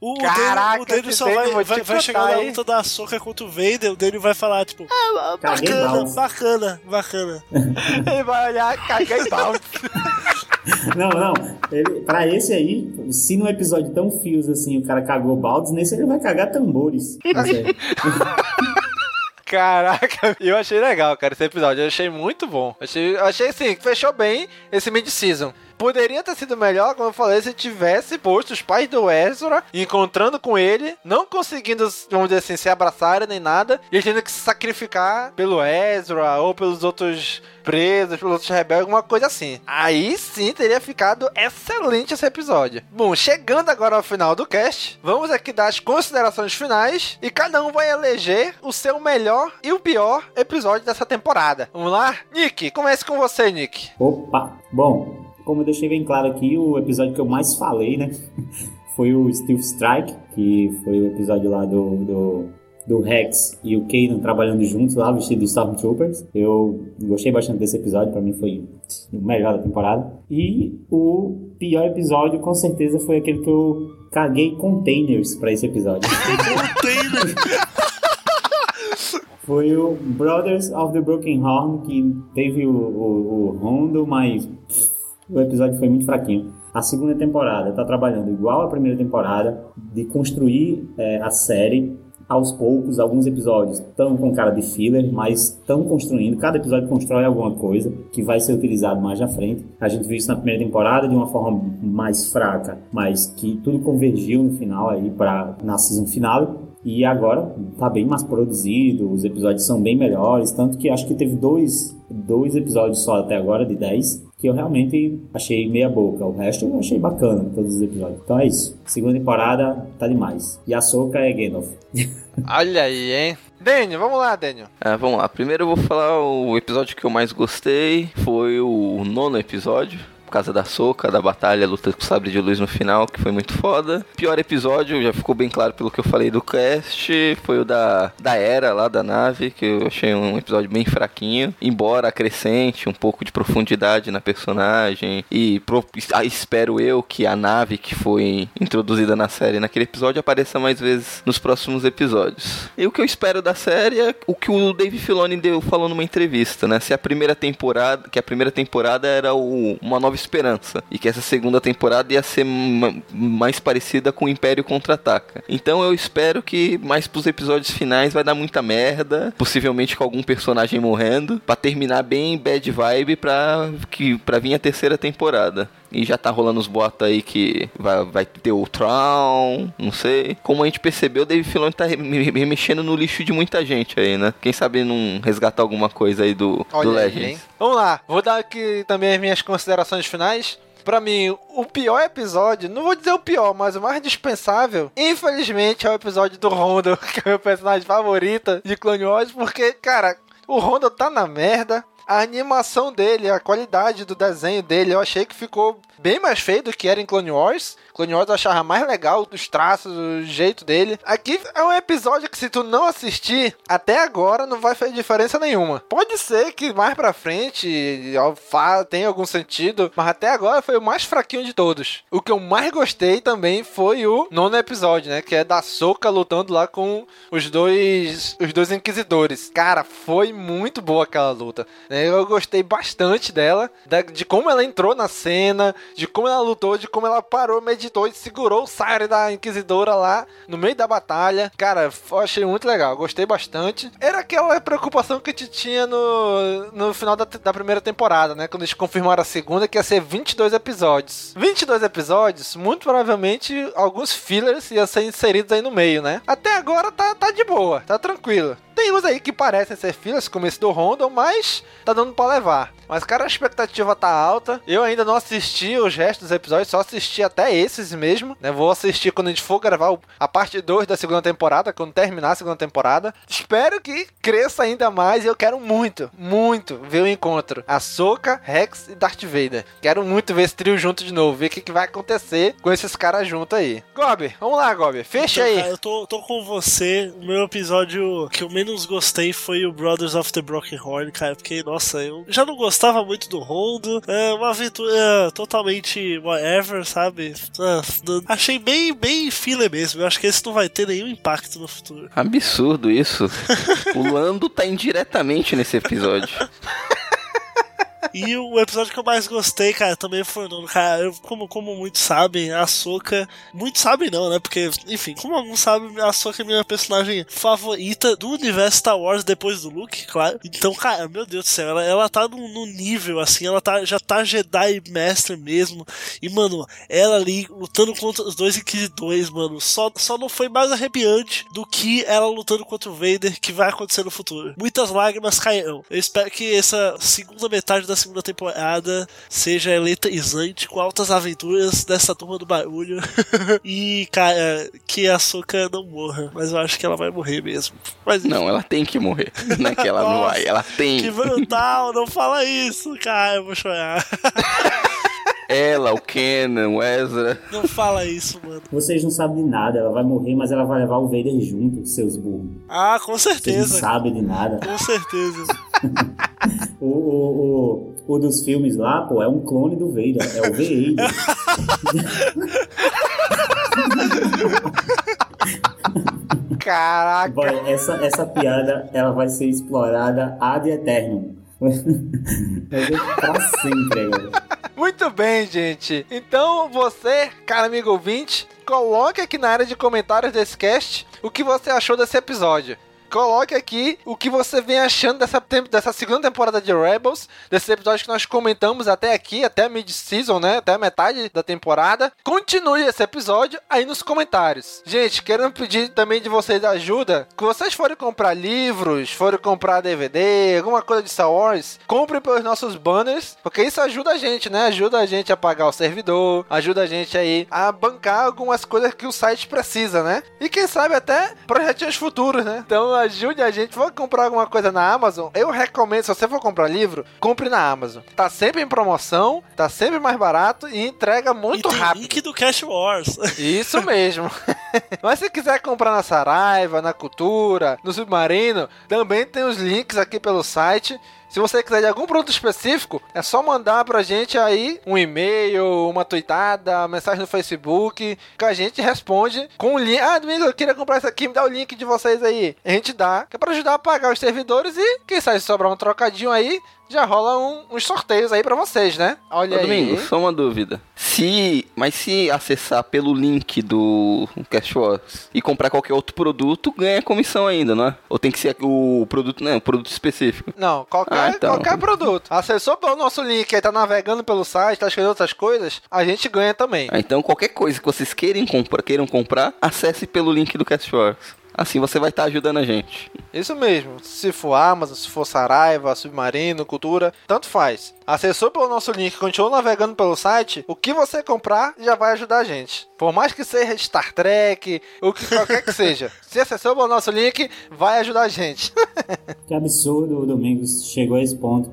O Caraca, dele, o dele esse só vai, vai, vai chegar na luta da Soca contra o Vader, o dele vai falar, tipo, ah, Caguei bacana, bacana, bacana. Ele vai olhar, caguei balde. Não, não. Ele, pra esse aí, se num episódio tão fios assim o cara cagou baldes, nesse ele vai cagar tambores. Tá certo. Caraca, eu achei legal, cara, esse episódio. Eu achei muito bom. Achei, achei assim, fechou bem esse mid-season. Poderia ter sido melhor, como eu falei, se tivesse posto os pais do Ezra encontrando com ele, não conseguindo, vamos dizer assim, se abraçarem nem nada, e tendo que se sacrificar pelo Ezra ou pelos outros presos, pelos outros rebeldes, alguma coisa assim. Aí sim teria ficado excelente esse episódio. Bom, chegando agora ao final do cast, vamos aqui dar as considerações finais e cada um vai eleger o seu melhor e o pior episódio dessa temporada. Vamos lá? Nick, comece com você, Nick. Opa! Bom, como eu deixei bem claro aqui, o episódio que eu mais falei, né? Foi o Steel Strike, que foi o episódio lá do, do, do Rex e o Kanan trabalhando juntos lá, vestido de Stormtroopers. Eu gostei bastante desse episódio, pra mim foi o melhor da temporada. E o pior episódio, com certeza, foi aquele que eu caguei containers pra esse episódio. Foi o Brothers of the Broken Horn, que teve o, o, o Rondo, mas o episódio foi muito fraquinho. A segunda temporada está trabalhando igual a primeira temporada, de construir é, a série aos poucos. Alguns episódios estão com cara de filler, mas estão construindo. Cada episódio constrói alguma coisa que vai ser utilizado mais à frente. A gente viu isso na primeira temporada de uma forma mais fraca, mas que tudo convergiu no final aí para na season final. E agora tá bem mais produzido, os episódios são bem melhores, tanto que acho que teve dois, dois episódios só até agora, de 10, que eu realmente achei meia boca. O resto eu achei bacana, todos os episódios. Então é isso. Segunda temporada tá demais. E a Soca é Gandalf. Olha aí, hein? Daniel, vamos lá, Daniel. Ah, vamos lá. Primeiro eu vou falar o episódio que eu mais gostei. Foi o nono episódio. Causa da soca, da batalha, luta com o sabre de luz no final, que foi muito foda. Pior episódio, já ficou bem claro pelo que eu falei do cast, foi o da, da Era lá da nave, que eu achei um episódio bem fraquinho. Embora acrescente um pouco de profundidade na personagem. E pro, ah, espero eu que a nave que foi introduzida na série naquele episódio apareça mais vezes nos próximos episódios. E o que eu espero da série é o que o Dave Filoni deu, falou numa entrevista, né? Se a primeira temporada, que a primeira temporada era o, uma nova esperança e que essa segunda temporada ia ser ma- mais parecida com o Império Contra-Ataca. Então eu espero que mais pros episódios finais vai dar muita merda, possivelmente com algum personagem morrendo, pra terminar bem bad vibe pra, que, pra vir a terceira temporada. E já tá rolando os boatos aí que vai, vai ter o Tron, não sei. Como a gente percebeu, o Dave Filoni tá re- me- me- mexendo no lixo de muita gente aí, né? Quem sabe não resgatar alguma coisa aí do, do Olha aí, Legends. hein? Vamos lá, vou dar aqui também as minhas considerações finais. Pra mim, o pior episódio, não vou dizer o pior, mas o mais dispensável, infelizmente, é o episódio do Rondo, que é o meu personagem favorito de Clone Wars, porque, cara, o Rondo tá na merda. A animação dele, a qualidade do desenho dele, eu achei que ficou bem mais feio do que era em Clone Wars. Clone Wars eu achava mais legal os traços, o jeito dele. Aqui é um episódio que se tu não assistir, até agora não vai fazer diferença nenhuma. Pode ser que mais pra frente tenha algum sentido, mas até agora foi o mais fraquinho de todos. O que eu mais gostei também foi o nono episódio, né? Que é da Soca lutando lá com os dois, os dois inquisidores. Cara, foi muito boa aquela luta. né? Eu gostei bastante dela, de como ela entrou na cena, de como ela lutou, de como ela parou, meditou e segurou o Sire da Inquisidora lá no meio da batalha. Cara, eu achei muito legal, gostei bastante. Era aquela preocupação que a gente tinha no, no final da, da primeira temporada, né? Quando eles confirmaram a segunda, que ia ser 22 episódios. 22 episódios, muito provavelmente alguns fillers iam ser inseridos aí no meio, né? Até agora tá, tá de boa, tá tranquilo. Tem uns aí que parecem ser fillers, como esse do Rondon, mas tá dando pra levar. Mas, cara, a expectativa tá alta. Eu ainda não assisti os restos dos episódios, só assisti até esses mesmo, né? Vou assistir quando a gente for gravar a parte 2 da segunda temporada, quando terminar a segunda temporada. Espero que cresça ainda mais e eu quero muito, muito ver o encontro. Ahsoka, Rex e Darth Vader. Quero muito ver esse trio junto de novo, ver o que, que vai acontecer com esses caras juntos aí. Gob, vamos lá, Gob, fecha então, aí. Cara, eu tô, tô com você. O meu episódio que eu menos gostei foi o Brothers of the Broken Horn, cara, porque, nossa, eu já não gostava muito do Rondo. É uma aventura totalmente whatever, sabe? Achei bem, bem filler mesmo. Eu acho que esse não vai ter nenhum impacto no futuro. Absurdo isso. o Lando tá indiretamente nesse episódio. E o episódio que eu mais gostei, cara, também foi no. Cara, eu, como, como muitos sabem, a Soca. Muitos sabem não, né? Porque, enfim, como alguns sabem, a Soca é minha personagem favorita do universo Star Wars depois do Luke, claro. Então, cara, meu Deus do céu, ela, ela tá no nível, assim, ela tá, já tá Jedi Master mesmo. E, mano, ela ali lutando contra os dois Inquisidores, mano, só, só não foi mais arrepiante do que ela lutando contra o Vader, que vai acontecer no futuro. Muitas lágrimas cairão. Eu espero que essa segunda metade da segunda temporada seja eletrizante com altas aventuras dessa turma do barulho. e, cara, que a Soca não morra. Mas eu acho que ela vai morrer mesmo. Mas, não, ela tem que morrer. Não é que ela Nossa, não vai, ela tem. Que brutal, não fala isso, cara, eu vou chorar. Ela, o Kenan, o Ezra. Não fala isso, mano. Vocês não sabem de nada, ela vai morrer, mas ela vai levar o Vader junto, seus burros. Ah, com certeza. Vocês não sabem de nada. Com certeza. O, o, o, o dos filmes lá, pô, é um clone do Vader, é o Vader. Caraca! Vai, essa, essa piada, ela vai ser explorada ad eternum. Pra sempre agora. Muito bem, gente. Então, você, cara amigo ouvinte, coloque aqui na área de comentários desse cast o que você achou desse episódio coloque aqui o que você vem achando dessa, dessa segunda temporada de Rebels, desse episódio que nós comentamos até aqui, até mid-season, né? Até a metade da temporada. Continue esse episódio aí nos comentários. Gente, quero pedir também de vocês ajuda. Que vocês forem comprar livros, forem comprar DVD, alguma coisa de Star Wars, comprem pelos nossos banners, porque isso ajuda a gente, né? Ajuda a gente a pagar o servidor, ajuda a gente aí a bancar algumas coisas que o site precisa, né? E quem sabe até projetinhos futuros, né? Então ajude a gente. For comprar alguma coisa na Amazon, eu recomendo, se você for comprar livro, compre na Amazon. Tá sempre em promoção, tá sempre mais barato e entrega muito e rápido. link do Cash Wars. Isso mesmo. Mas se quiser comprar na Saraiva, na Cultura, no Submarino, também tem os links aqui pelo site. Se você quiser de algum produto específico, é só mandar pra gente aí um e-mail, uma tweetada, mensagem no Facebook, que a gente responde com o link. Ah, Domingo, eu queria comprar isso aqui, me dá o link de vocês aí. A gente dá, que é pra ajudar a pagar os servidores e quem sabe sobrar um trocadinho aí, já rola um, uns sorteios aí para vocês, né? Olha Ô, aí. Domingo, só uma dúvida. Se, mas se acessar pelo link do Cash Wars e comprar qualquer outro produto, ganha comissão ainda, não é? Ou tem que ser o produto, não, produto específico? Não, qualquer, Ah, então. qualquer produto. Acessou pelo nosso link aí, tá navegando pelo site, tá escrevendo outras coisas, a gente ganha também. Ah, então qualquer coisa que vocês queiram comprar, queiram comprar, acesse pelo link do Cash Wars. Assim você vai estar ajudando a gente. Isso mesmo. Se for Amazon, se for Saraiva, Submarino, Cultura, tanto faz. Acessou pelo nosso link, continuou navegando pelo site, o que você comprar já vai ajudar a gente. Por mais que seja Star Trek, o que qualquer que seja. Se acessou pelo nosso link, vai ajudar a gente. Que absurdo o Domingos chegou a esse ponto.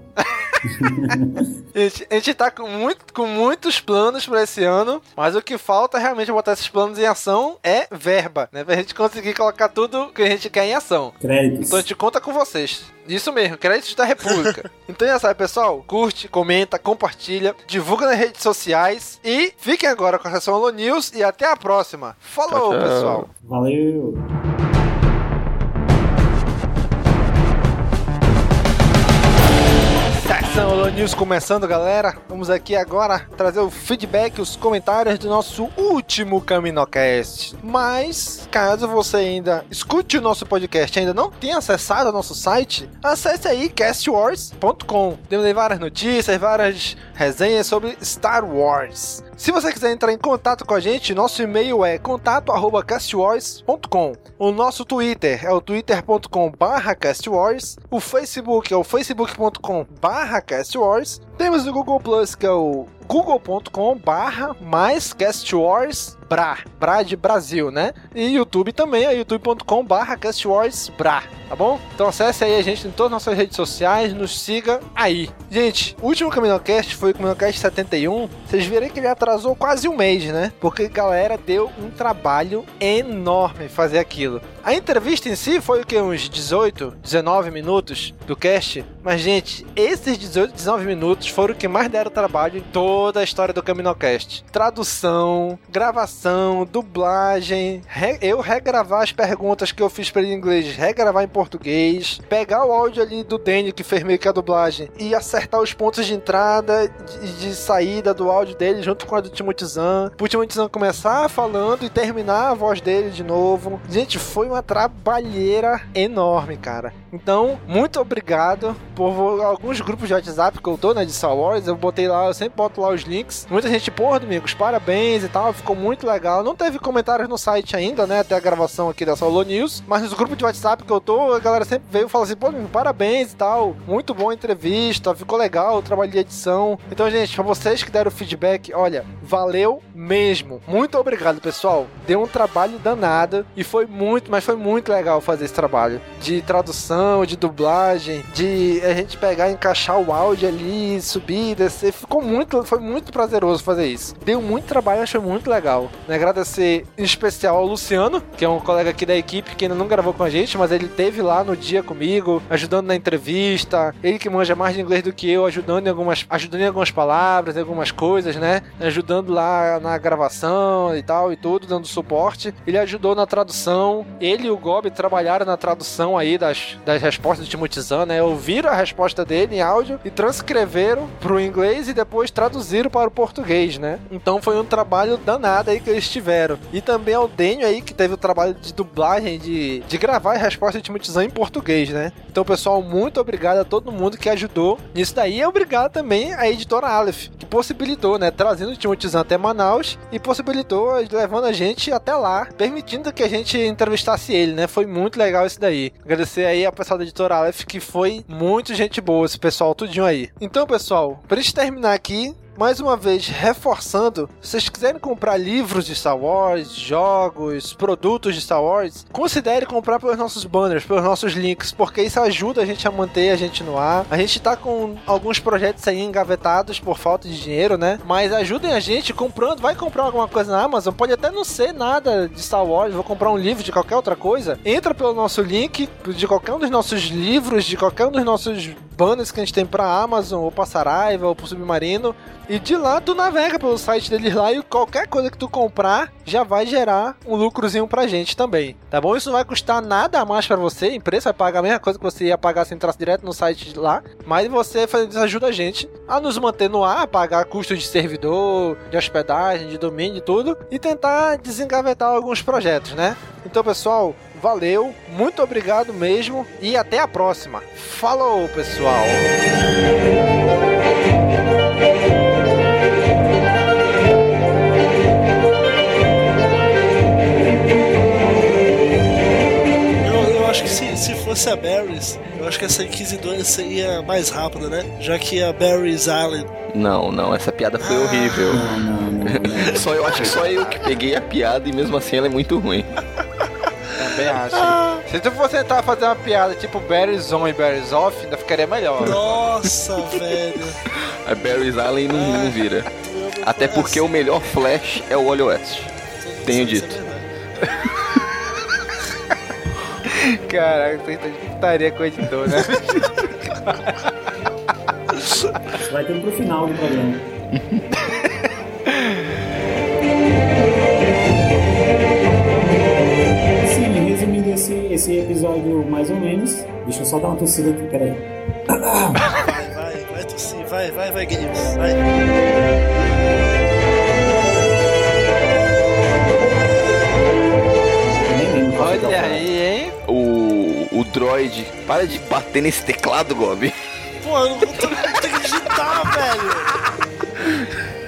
a, gente, a gente tá com, muito, com muitos planos para esse ano, mas o que falta realmente botar esses planos em ação é verba, né? Pra gente conseguir colocar tudo que a gente quer em ação. Créditos. Então a gente conta com vocês. Isso mesmo, créditos da República. então já sabe, pessoal, curte, comenta, compartilha, divulga nas redes sociais e fiquem agora com a sessão Alô News e até a próxima. Falou, Tchau, tchau. pessoal. Valeu! Sessão Alô News começando, galera. Vamos aqui agora trazer o feedback, os comentários do nosso último CaminoCast. Mas, caso você ainda escute o nosso podcast e ainda não tenha acessado o nosso site, acesse aí castwars.com. Temos aí várias notícias, várias resenhas sobre Star Wars. Se você quiser entrar em contato com a gente, nosso e-mail é contato@castwars.com. O nosso Twitter é o twitter.com/castwars. O Facebook é o facebook.com/castwars. Temos o Google Plus, que é o google.com barra mais Cast Wars Bra, Bra de Brasil, né? E YouTube também, é youtube.com barra tá bom? Então acesse aí a gente em todas as nossas redes sociais, nos siga aí. Gente, o último CaminoCast foi o CaminoCast 71, vocês viram que ele atrasou quase um mês, né? Porque galera deu um trabalho enorme fazer aquilo. A entrevista em si foi o que? Uns 18, 19 minutos do cast. Mas, gente, esses 18, 19 minutos foram o que mais deram trabalho em toda a história do CaminoCast. Tradução, gravação, dublagem, re eu regravar as perguntas que eu fiz para ele em inglês, regravar em português, pegar o áudio ali do Daniel que fez meio que a dublagem e acertar os pontos de entrada e de, de, saída do áudio dele junto com a do Timothy Zahn. Pro Timothy Zahn começar falando e terminar a voz dele de novo. Gente, foi uma trabalheira enorme, cara. Então, muito obrigado por alguns grupos de WhatsApp que eu tô, né, de Star Wars. Eu botei lá, eu sempre boto lá os links. Muita gente, porra, Domingos, parabéns e tal. Ficou muito legal. Não teve comentários no site ainda, né, até a gravação aqui da Solo News. Mas nos grupos de WhatsApp que eu tô, a galera sempre veio e fala assim, pô, Domingos, parabéns e tal. Muito boa entrevista, ficou legal o trabalho de edição. Então, gente, pra vocês que deram feedback, olha, valeu mesmo. Muito obrigado, pessoal. Deu um trabalho danado e foi muito, mas foi muito legal fazer esse trabalho de tradução, de dublagem, de a gente pegar e encaixar o áudio ali, subir, descer. Ficou muito, foi muito prazeroso fazer isso. Deu muito trabalho, achei muito legal. Né? Agradecer em especial ao Luciano, que é um colega aqui da equipe que ainda não gravou com a gente, mas ele teve lá no dia comigo, ajudando na entrevista. Ele que manja mais de inglês do que eu, ajudando em algumas, ajudando em algumas palavras, em algumas coisas, né? Ajudando lá na gravação e tal e tudo, dando suporte. Ele ajudou na tradução. Ele e o Gob trabalharam na tradução aí das, das respostas do Timothy Zahn, né? Ouviram a resposta dele em áudio e transcreveram pro inglês e depois traduziram para o português, né? Então foi um trabalho danado aí que eles tiveram. E também ao Dênio aí que teve o trabalho de dublagem, de, de gravar a resposta de Zahn em português, né? Então, pessoal, muito obrigado a todo mundo que ajudou nisso daí. E obrigado também à editora Aleph, que possibilitou, né? Trazendo o Timothy Zahn até Manaus e possibilitou levando a gente até lá, permitindo que a gente entrevistasse ele, né? Foi muito legal isso daí. Agradecer aí ao pessoal da editora Aleph, que foi muito gente boa, esse pessoal tudinho aí. Então, pessoal, pra gente terminar aqui, mais uma vez reforçando, se vocês quiserem comprar livros de Star Wars, jogos, produtos de Star Wars, considere comprar pelos nossos banners, pelos nossos links, porque isso ajuda a gente a manter a gente no ar. A gente tá com alguns projetos aí engavetados por falta de dinheiro, né? Mas ajudem a gente comprando, vai comprar alguma coisa na Amazon, pode até não ser nada de Star Wars, vou comprar um livro de qualquer outra coisa. Entra pelo nosso link de qualquer um dos nossos livros, de qualquer um dos nossos banners que a gente tem pra Amazon, ou pra Saraiva, ou pro Submarino. E de lá tu navega pelo site deles lá e qualquer coisa que tu comprar já vai gerar um lucrozinho pra gente também, tá bom? Isso não vai custar nada a mais pra você, a empresa vai pagar a mesma coisa que você ia pagar se entrasse direto no site lá, mas você fazendo isso ajuda a gente a nos manter no ar, pagar custos de servidor, de hospedagem, de domínio e tudo, e tentar desengavetar alguns projetos, né? Então, pessoal, valeu, muito obrigado mesmo e até a próxima. Falou, pessoal! Fosse a Barry's, eu acho que essa Inquisidora seria mais rápida, né? Já que a Barry's Island. Não, não, essa piada foi horrível. só eu acho que só eu que peguei a piada e mesmo assim ela é muito ruim. Também acho. Se tu fosse tentar fazer uma piada tipo Barry's On e Barry's Off, ainda ficaria melhor. Nossa, velho. A Barry's Island não, não vira. Até porque o melhor Flash é o Wally West. Tenho dito. Caraca, você tá de putaria com o editor, né? Vai ter pro final do programa. Sim, resumindo esse, esse episódio mais ou menos. Deixa eu só dar uma tossida aqui, peraí. Vai, vai, vai tossir, vai, vai, vai, Games. Vai. Olha aí, hein? O, droid, para de bater nesse teclado, Gob. Pô, eu não tô conseguindo digitar, velho.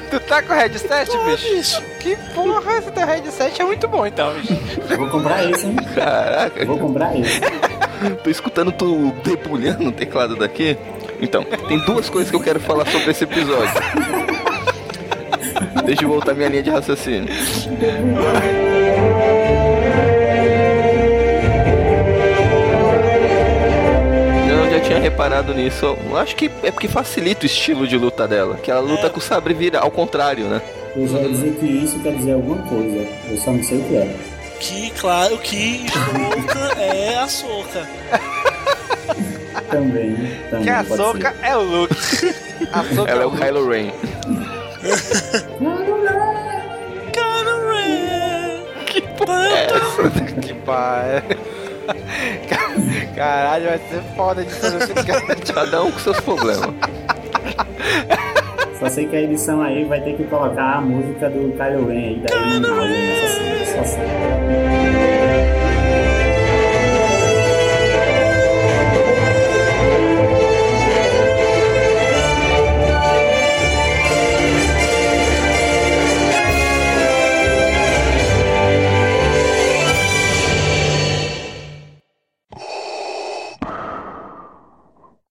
Tu tá com o headset, bicho? Que porra, esse teu headset é muito bom então, bicho. Eu vou comprar esse, hein? Caraca. Eu vou comprar esse. Tô escutando tu debulhando o teclado daqui. Então, tem duas coisas que eu quero falar sobre esse episódio. Deixa eu voltar minha linha de raciocínio. Reparado nisso. Eu acho que é porque facilita o estilo de luta dela. Que ela luta com o sabre vira ao contrário, né? Eu já ia dizer que isso quer dizer alguma coisa. Eu só não sei o que é. Que, claro, que é a Soca. Também. também Que a Soca é o Luke. A Soca Ela é o Luke. Kylo Ren. Kylo Ren. Que porra é essa? Que pai. Caralho, vai ser foda de fazer esse cara. Cada um com seus problemas. Só sei que a edição aí vai ter que colocar a música do Kylo Ren aí da Illuminati nessa cena. Só sei.